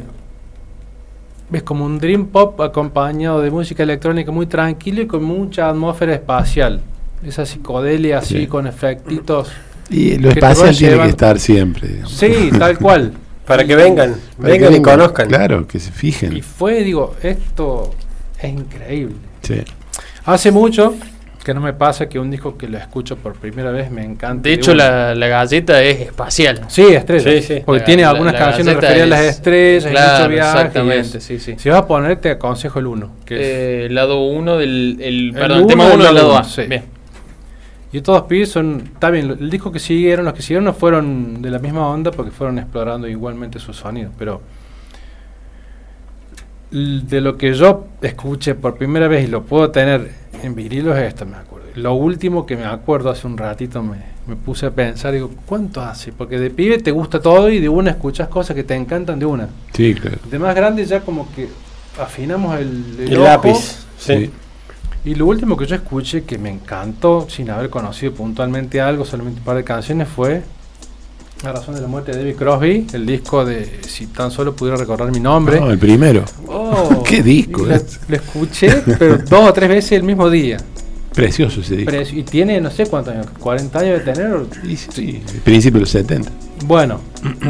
Es como un dream pop acompañado de música electrónica muy tranquilo y con mucha atmósfera espacial. Esa psicodelia así Sí. con efectitos. Y lo espacial tiene que estar siempre. digamos. Sí, tal cual. [LAUGHS] Para que vengan, Para que vengan y vengan, conozcan. Claro, que se fijen. Y fue, digo, esto es increíble. Sí. Hace mucho que no me pasa que un disco que lo escucho por primera vez me encanta. De hecho, la, la galleta es espacial. Sí, estrella. Sí, sí. Porque La- tiene algunas la canciones referidas a las es- estrellas, Claro, mucho viaje. exactamente, sí, sí. Si vas a poner, te aconsejo el 1. Que es- Eh, lado 1 del. El, El perdón, uno tema del 1 del lado lado A. uno, sí. Bien. Y todos pibes son. Está bien, lo- el disco que siguieron, los que siguieron no fueron de la misma onda porque fueron explorando igualmente su sonido. Pero. De lo que yo escuché por primera vez y lo puedo tener en vinilo es esto, me acuerdo. Lo último que me acuerdo hace un ratito me, me puse a pensar, digo, ¿cuánto hace? Porque de pibe te gusta todo y de una escuchas cosas que te encantan de una. Sí, claro. De más grande ya como que afinamos el, el El ojo. lápiz. Sí. Sí. Y lo último que yo escuché que me encantó, sin haber conocido puntualmente algo, solamente un par de canciones, fue La razón de la muerte de David Crosby, el disco de Si tan solo pudiera recordar mi nombre. No, el primero. Oh, [LAUGHS] ¿Qué disco Lo, es? lo escuché, pero [LAUGHS] dos o tres veces el mismo día. Precioso ese disco. Y tiene no sé cuántos años, 40 años de tener. Y sí, principio de los 70. Bueno,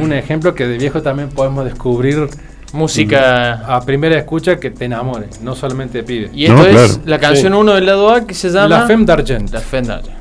un ejemplo que de viejo también podemos descubrir Música. a primera escucha que te enamore, no solamente de pibe. Y esto No, es claro. la canción Sí. 1 del lado A que se llama. La Femme d'Argent. La Femme d'Argent.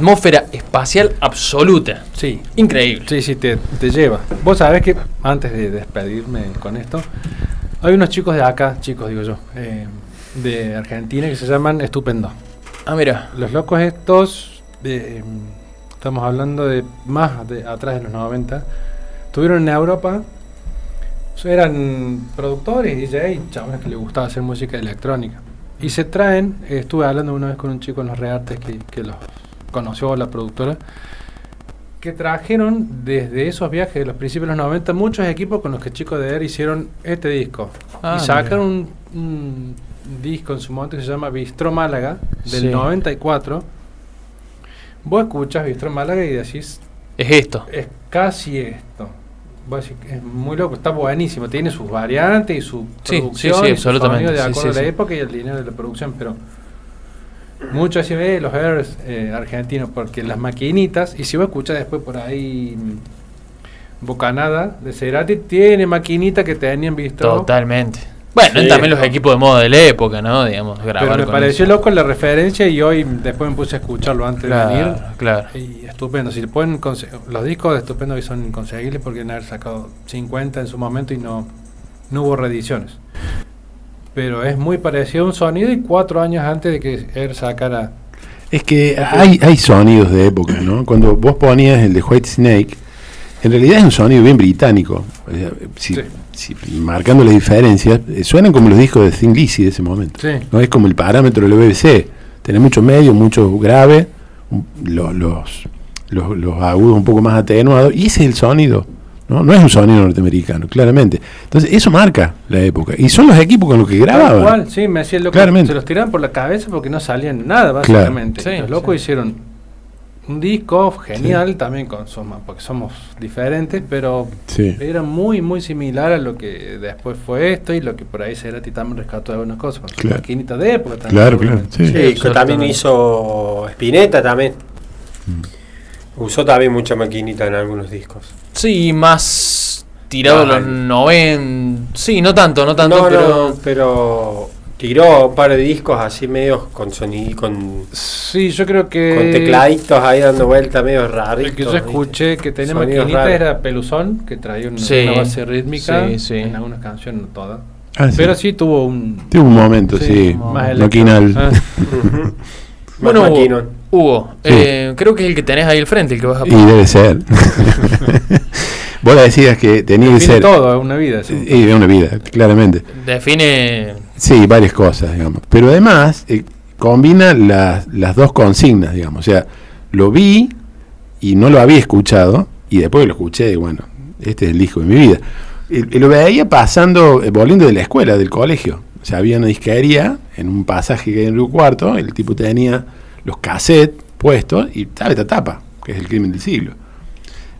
Atmósfera espacial absoluta. Sí. Increíble. Sí, sí, te, te lleva. Vos sabés que, antes de despedirme con esto, hay unos chicos de acá, chicos digo yo, eh, de Argentina que se llaman Estupendo. Ah, mira. Los locos estos, eh, estamos hablando de más de atrás de los 90, estuvieron en Europa, eran productores, DJ, chavales que les gustaba hacer música electrónica. Y se traen, eh, estuve hablando una vez con un chico en los Reartes que, que los conoció la productora, que trajeron desde esos viajes de los principios de los 90 muchos equipos con los que chicos de Air hicieron este disco. Ah, y sacaron un, un disco en su momento que se llama Bistro Málaga, del Sí. 94. Vos escuchas Bistro Málaga y decís, Es esto. es casi esto. Vos decís, es muy loco, está buenísimo, tiene sus variantes y su Sí, producción sí, sí, y su absolutamente, sonido de acuerdo a la época y el dinero de la producción, pero mucho así ve los Airs eh, argentinos porque las maquinitas, y si vos escuchás después por ahí mm, Bocanada de Cerati, tiene maquinita que tenían visto. Totalmente. Bueno, Sí. también los equipos de moda de la época, ¿no? Digamos, grabar Pero me con pareció eso. loco la referencia y hoy después me puse a escucharlo antes de venir. Claro, claro. Y estupendo. Si pueden los discos de estupendo que son inconseguibles porque han haber sacado 50 en su momento y no, no hubo reediciones. Pero es muy parecido a un sonido y cuatro años antes de que él sacara. Es que hay, hay sonidos de época, ¿no? Cuando vos ponías el de White Snake, en realidad es un sonido bien británico. Si- Sí. si- marcando las diferencias, eh, suenan como los discos de Thin Lizzy de ese momento. Sí. No es como el parámetro de la BBC. Tenés mucho medio, mucho grave, un- lo- los, los, los agudos un poco más atenuados, y ese es el sonido. ¿No? no es un sonido norteamericano, claramente. Entonces, eso marca la época. Y son los equipos con los que grababan. cual, sí, me hacía loco. Claramente. Se los tiraban por la cabeza porque no salían nada, básicamente. Claro. Sí, los locos sí. hicieron un disco genial también, con, porque somos diferentes, pero Sí. era muy, muy similar a lo que después fue esto y lo que por ahí Cerati también rescató de algunas cosas. Con Claro. maquinitas de época también. Claro, claro. sí. Sí, que también hizo Spinetta también. Usó también mucha maquinita en algunos discos. Sí, más tirado a los Ay. 90. Sí, no tanto, no tanto, no, pero. no, pero tiró un par de discos así medios con sonido, con, Sí, yo creo que. con tecladitos ahí dando vuelta medio El raritos. que yo ¿viste? escuché que tenía Sonidos maquinita raros. era Peluzón, que traía una, Sí, una base rítmica sí, sí. en algunas canciones, no todas. Ah. Pero sí tuvo un. Tuvo un momento, Sí, sí. más. Maquinal. [LAUGHS] [LAUGHS] Bueno, Hugo. Hugo, Sí. eh, creo que es el que tenés ahí al frente, el que vas a Y debe ser. [LAUGHS] Vos la decías que tenía que Define ser. todo, una vida. sí. Y de una vida, claramente. Define. Sí, varias cosas, digamos. Pero además eh, combina las, las dos consignas, digamos. O sea, lo vi y no lo había escuchado, y después lo escuché, y bueno, este es el disco de mi vida. Y, y lo veía pasando, eh, volviendo de la escuela, del colegio. O sea, había una disquería en un pasaje que hay en Río Cuarto, el tipo tenía los cassettes puestos y estaba esta tapa, que es el crimen del siglo.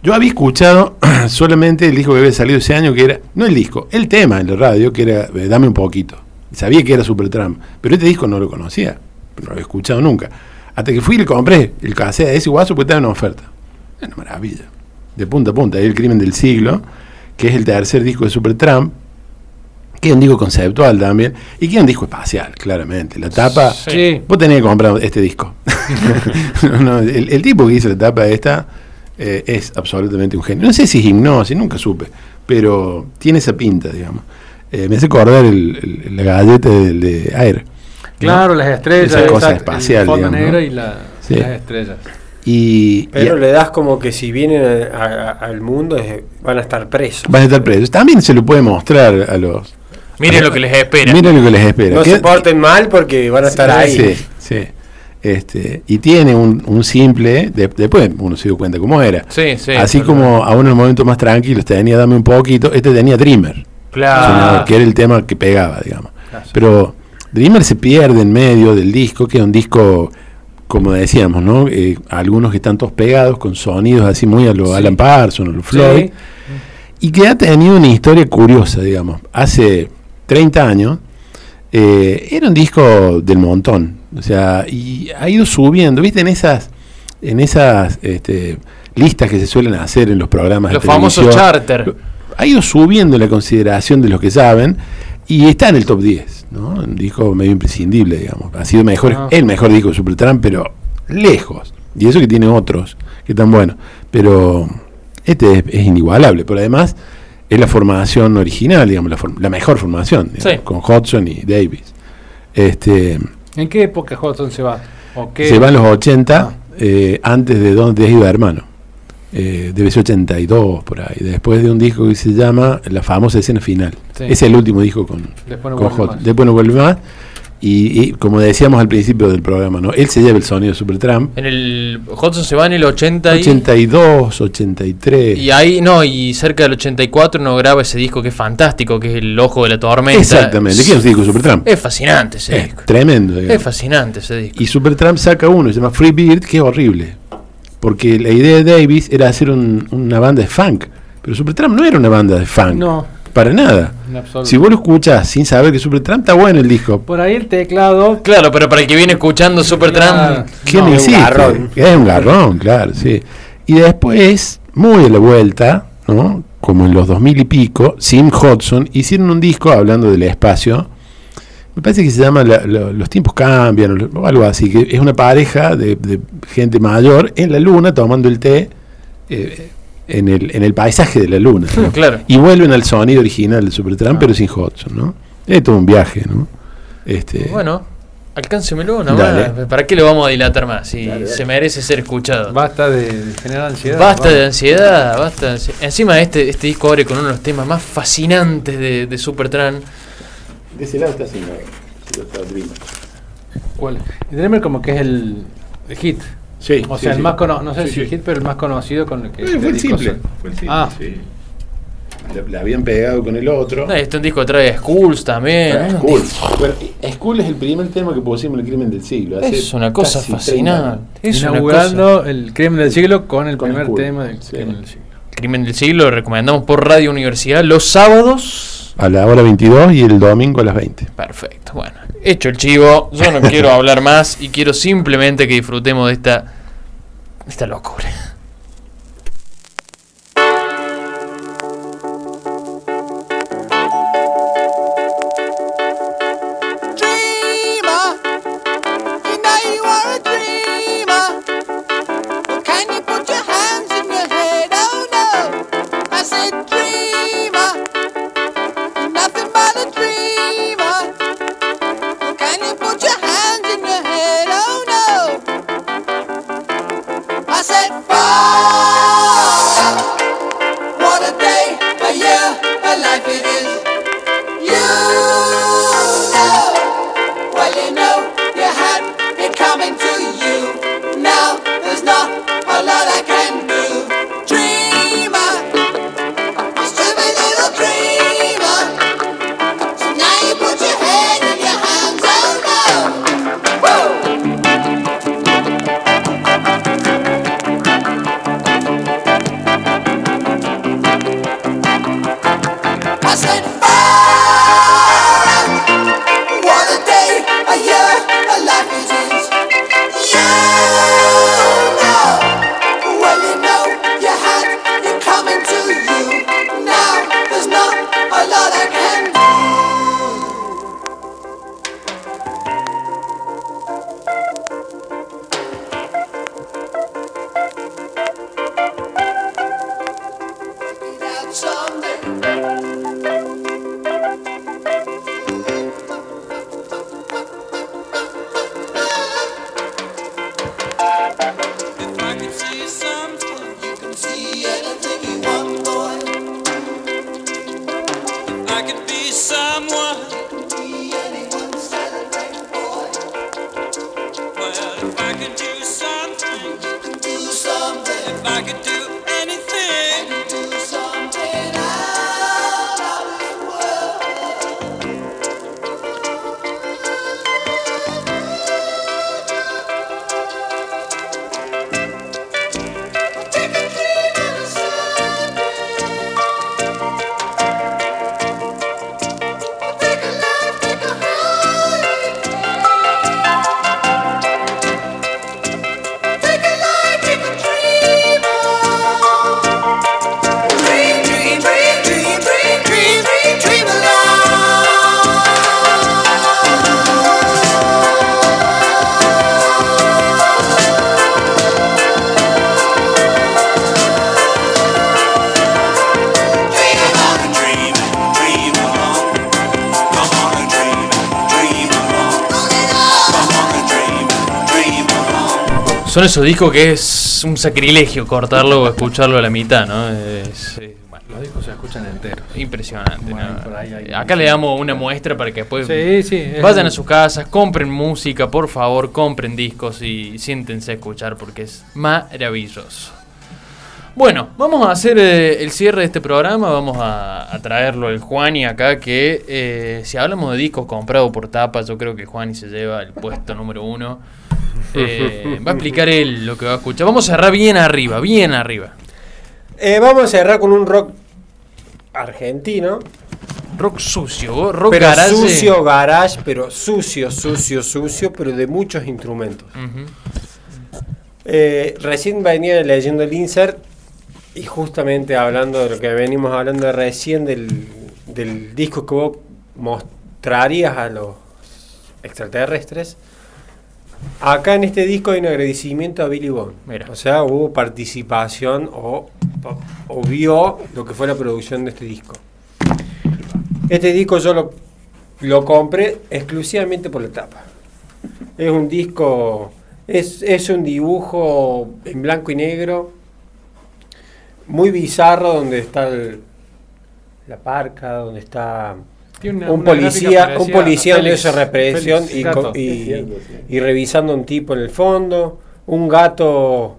Yo había escuchado [CLEARS THROAT] solamente el disco que había salido ese año, que era, no el disco, el tema en la radio, que era eh, Dame un poquito. Sabía que era Supertramp, pero este disco no lo conocía, no lo había escuchado nunca. Hasta que fui y le compré el cassette a ese guaso porque estaba en oferta. Es una maravilla. De punta a punta, el crimen del siglo, que es el tercer disco de Supertramp, que es un disco conceptual también, y que es un disco espacial, claramente. La tapa, Sí. Vos tenés que comprar este disco. [LAUGHS] No, no, el, el tipo que hizo la tapa esta eh, es absolutamente un genio. No sé si es hipnosis, nunca supe, pero tiene esa pinta, digamos. Eh, me hace acordar el- el- la galleta del de Air. ¿no? Claro, las estrellas, Esa cosa exacto, espacial, el digamos, negro ¿no? y la- Sí. las estrellas. Y, Pero y le das como que si vienen a- a- al mundo es- van a estar presos. van a estar presos. También se lo puede mostrar a los. Miren lo que les espera. Miren lo que les espera. No se porten mal porque van a estar ahí. Sí, sí. Este, y tiene un, un simple, de- después uno se dio cuenta cómo era. Sí, sí. Así como a unos momentos más tranquilos tenía Dame un poquito, este tenía Dreamer. Claro. que era el tema que pegaba, digamos. Claro. Pero Dreamer se pierde en medio del disco, que es un disco, como decíamos, ¿no? Eh, algunos que están todos pegados, con sonidos así muy a lo Sí. Alan Parsons, a lo Floyd, Sí. y que ha tenido una historia curiosa, digamos. Hace 30 años eh, era un disco del montón, o sea, y ha ido subiendo, ¿viste? En esas, en esas este, listas que se suelen hacer en los programas Los de famosos charter. Ha ido subiendo la consideración de los que saben y está en el top 10, ¿no? Un disco medio imprescindible, digamos. Ha sido mejor, Ah. el mejor disco de Supertramp, pero lejos, Y eso que tiene otros, que están buenos. Pero este es, es inigualable, pero además es la formación original, digamos, la, form- la mejor formación, digamos, Sí. con Hodgson y Davis. Este, ¿En qué época Hodgson se va? ¿O qué? se va en los 80, Ah. eh, antes de Donde ido hermano. Eh, debe ser 82 por ahí. Después de un disco que se llama La famosa escena final. Sí. Es el último disco con, Después no con vuelve Hot. más. Después no vuelve más. Y, y como decíamos al principio del programa, ¿no? él se lleva el sonido de Supertramp. En el Hudson se va en el 80 y, 82, 83. y ahí, no, y cerca del 84 no graba ese disco que es fantástico, que es El Ojo de la Tormenta. Exactamente. ¿Quién es el disco Supertramp? Es fascinante ese Es disco. tremendo. digamos. Es fascinante ese disco. Y Supertramp saca uno, se llama Free Beard, que es horrible. Porque la idea de Davis era hacer un- una banda de funk. Pero Supertramp no era una banda de funk. No, Para nada. Si vos lo escuchás sin saber que Supertramp está bueno el disco. Por ahí el teclado. Claro, pero para el que viene escuchando Supertramp, Claro. ¿Quién No, existe? es un garrón. Es un garrón, claro, sí. Y después, muy a la vuelta, ¿no? Como en los 2000 y pico, Sim Hodgson hicieron un disco hablando del espacio. Me parece que se llama La- la- Los tiempos cambian o lo- o algo así, que es una pareja de, de gente mayor en la luna tomando el té eh, en, el, en el paisaje de la luna. ¿no? [LAUGHS] claro. Y vuelven al sonido original de Supertramp, pero sin Hodgson, ¿no? Es todo un viaje, ¿no? Este, Bueno, alcáncemelo nada Dale. más. ¿Para qué lo vamos a dilatar más? Si se merece ser escuchado. Basta de, de generar ansiedad. Basta de ansiedad, basta de ansiedad. Encima este, este disco abre con uno de los temas más fascinantes de, de Supertramp. de ese lado está sin ¿Cuál? Dreamer como que es el, el hit. Sí, O sí, sea, el más conocido, no sé Sí, si hit, pero el más conocido con el que... Eh, fue el simple. Fue el simple, Ah. sí. Le, le habían pegado con el otro. No, este un disco trae Skulls también. Ah, ¿no? Skull. Bueno, Skull es el primer tema que pusimos en el crimen del siglo. hace Es una cosa casi 30 fascinante. Es una cosa. Inaugurando el crimen del siglo con el Con primer Skull. tema del Sí. crimen del siglo. Crimen del siglo, lo recomendamos por Radio Universidad los sábados. A la hora 22 y el domingo a las 20. Perfecto, bueno. Hecho el chivo, yo no quiero hablar más y quiero simplemente que disfrutemos de esta, esta locura. Son esos discos que es un sacrilegio cortarlo o escucharlo a la mitad, ¿no? Es, eh, bueno, Los discos se escuchan enteros. impresionante. Bueno, ¿no? ahí Acá le damos una muestra para que después Sí, sí. es- vayan a sus casas, compren música, por favor, compren discos y siéntense a escuchar porque es maravilloso. Bueno, vamos a hacer eh, el cierre de este programa, vamos a, a traerlo el Juani acá, que eh, si hablamos de discos comprados por tapa, yo creo que Juani se lleva el puesto número uno. Eh, va a explicar él lo que va a escuchar. Vamos a cerrar bien arriba, bien arriba. Eh, vamos a cerrar con un rock argentino. Rock sucio, rock pero garage. sucio, garage, pero sucio, sucio, sucio, pero de muchos instrumentos. Eh, recién venía leyendo el insert y justamente hablando de lo que venimos hablando recién del, del disco que vos mostrarías a los extraterrestres. Acá en este disco hay un agradecimiento a Billy Bond. Mira. O sea, hubo participación o, o vio lo que fue la producción de este disco. Este disco yo lo, lo compré exclusivamente por la tapa. Es un disco, es, es un dibujo en blanco y negro, muy bizarro, donde está el- la parca, donde está Tiene una- un una policía, un policía Félix- esa represión y, y- y revisando un tipo en el fondo, un gato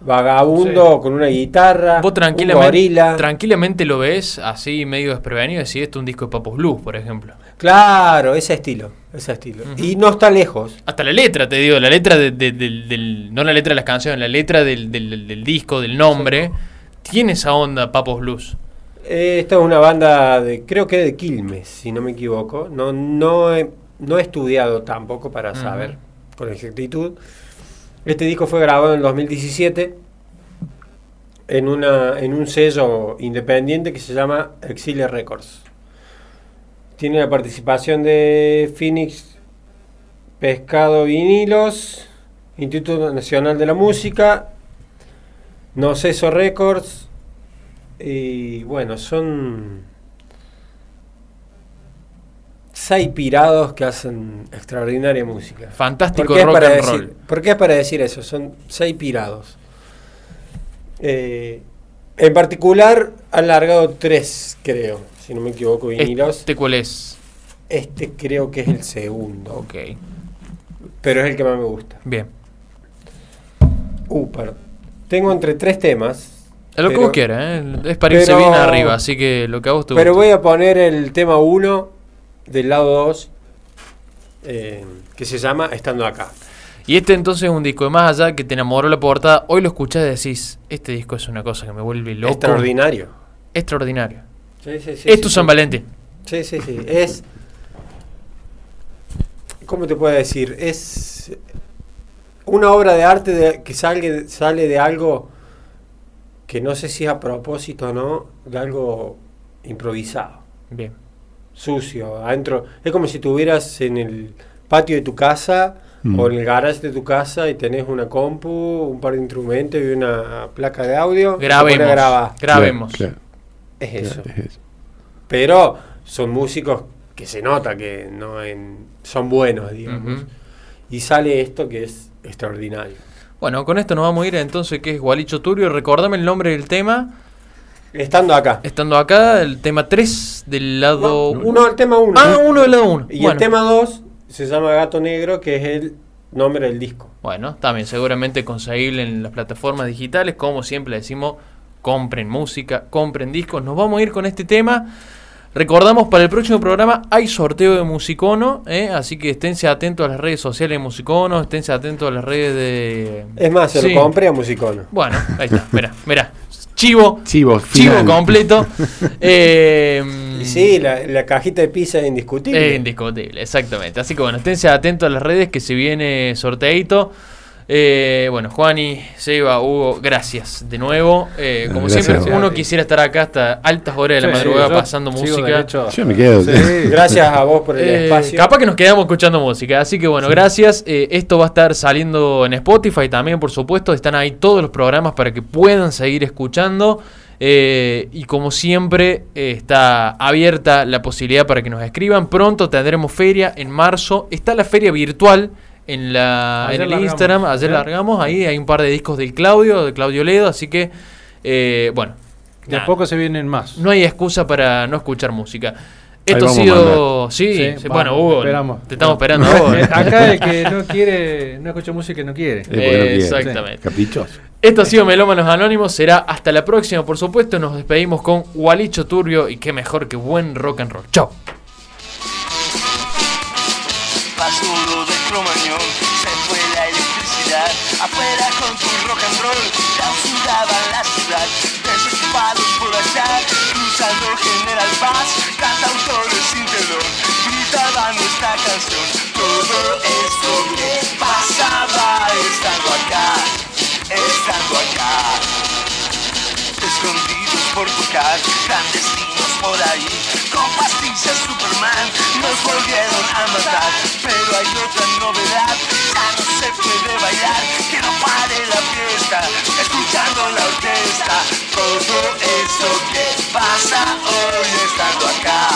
vagabundo con una guitarra, Vos un tranquilamente, gorila. tranquilamente lo ves así medio desprevenido y decís esto es un disco de Papos Blues, por ejemplo. Claro, ese estilo, ese estilo. Y no está lejos. Hasta la letra, te digo, la letra de- de- del, del- no la letra de las canciones, la letra del, del- del disco, del nombre, tiene esa onda Papos Blues. Eh, Esta es una banda de, creo que de Quilmes, si no me equivoco. No, no, he, no he estudiado tampoco para saber con exactitud. Este disco fue grabado en el 2017 en, una, en un sello independiente que se llama Exile Records. Tiene la participación de Phoenix Pescado Vinilos, Instituto Nacional de la Música, Noceso Records, y bueno, son seis pirados que hacen extraordinaria música. Fantástico ¿Por qué, es rock and decir, roll. ¿Por qué es para decir eso? Son seis pirados. Eh, en particular han largado tres, creo, si no me equivoco, vinilos. ¿Este cuál es? Este creo que es el segundo, Ok, pero es el que más me gusta. bien. Uh, perdón. Tengo entre tres temas. Es lo que vos quieras, ¿eh? es para irse pero- bien arriba, así que lo que vos te Pero voy a poner el tema 1 del lado 2, que se llama Estando acá. Y este entonces es un disco de más allá que te enamoró la portada. Hoy lo escuchás y decís, este disco es una cosa que me vuelve loco. Extraordinario. Extraordinario. Sí, sí, sí, es tu. San Valentín. Sí, sí, sí. Es. ¿Cómo te puedo decir? Es una obra de arte de- que sale, sale de algo que no sé si es a propósito o no, de algo improvisado, Bien. sucio, adentro. Es como si estuvieras en el patio de tu casa Mm. o en el garage de tu casa y tenés una compu, un par de instrumentos y una placa de audio. Grabemos. grabar. Grabemos. Claro, Es claro, eso. es eso. Pero son músicos que se nota que no en- son buenos, digamos. Y sale esto que es extraordinario. Bueno, con esto nos vamos a ir entonces, que es Gualicho Turio. Recordame el nombre del tema. Estando acá. Estando acá, el tema 3 del lado... No, uno, el tema 1. Ah, uno del lado 1. Y el tema 2 se llama Gato Negro, que es el nombre del disco. Bueno, también seguramente conseguible en las plataformas digitales. Como siempre decimos, compren música, compren discos. Nos vamos a ir con este tema. Recordamos, para el próximo programa hay sorteo de Musicono, ¿eh? así que esténse atentos a las redes sociales de Musicono, esténse atentos a las redes de... Es más, se Sí. lo compré a Musicono. Bueno, ahí está, mira, mira. Chivo, Chivo, chivo completo. [LAUGHS] Eh, Y sí, la, la cajita de pizza es indiscutible. Es indiscutible, exactamente. Así que bueno, esténse atentos a las redes que se viene sorteito. Eh, bueno, Juani, Seba, Hugo, gracias de nuevo. Eh, como Gracias siempre, uno quisiera estar acá hasta altas horas de la Sí, madrugada pasando música. Yo me quedo. Sí. Gracias a vos por el Eh, espacio. capaz que nos quedamos escuchando música. Así que bueno, gracias. Eh, esto va a estar saliendo en Spotify también, por supuesto. Están ahí todos los programas para que puedan seguir escuchando. Eh, y como siempre, eh, está abierta la posibilidad para que nos escriban. Pronto tendremos feria en marzo. Está la feria virtual en, la, Ayer en el largamos, Instagram. Ayer ¿sí? largamos. Ahí hay un par de discos del Claudio, de Claudio Ledo. Así que, eh, bueno. De a poco se vienen más. No hay excusa para no escuchar música. Esto ha sido. Sí, Sí, sí, vamos, bueno, Hugo, esperamos. te estamos esperando. Eh, [LAUGHS] Acá el que [LAUGHS] no quiere, no escucha música, no quiere. Eh, porque no quiere. Exactamente. Caprichoso. Esto ha sido Melómanos Anónimos. Será hasta la próxima, por supuesto. Nos despedimos con Gualicho Turbio. Y qué mejor que buen rock and roll. Chao. Cruzando General Paz, cantautores sin telón, gritaban nuestra canción. Todo esto que pasaba estando acá, estando acá. Escondidos por tocar, clandestinos por ahí, con pastillas Superman, nos volvieron a matar, pero hay otra novedad, ya no se puede bailar, que no pare la fiesta, escuchando la pasa hoy estando acá?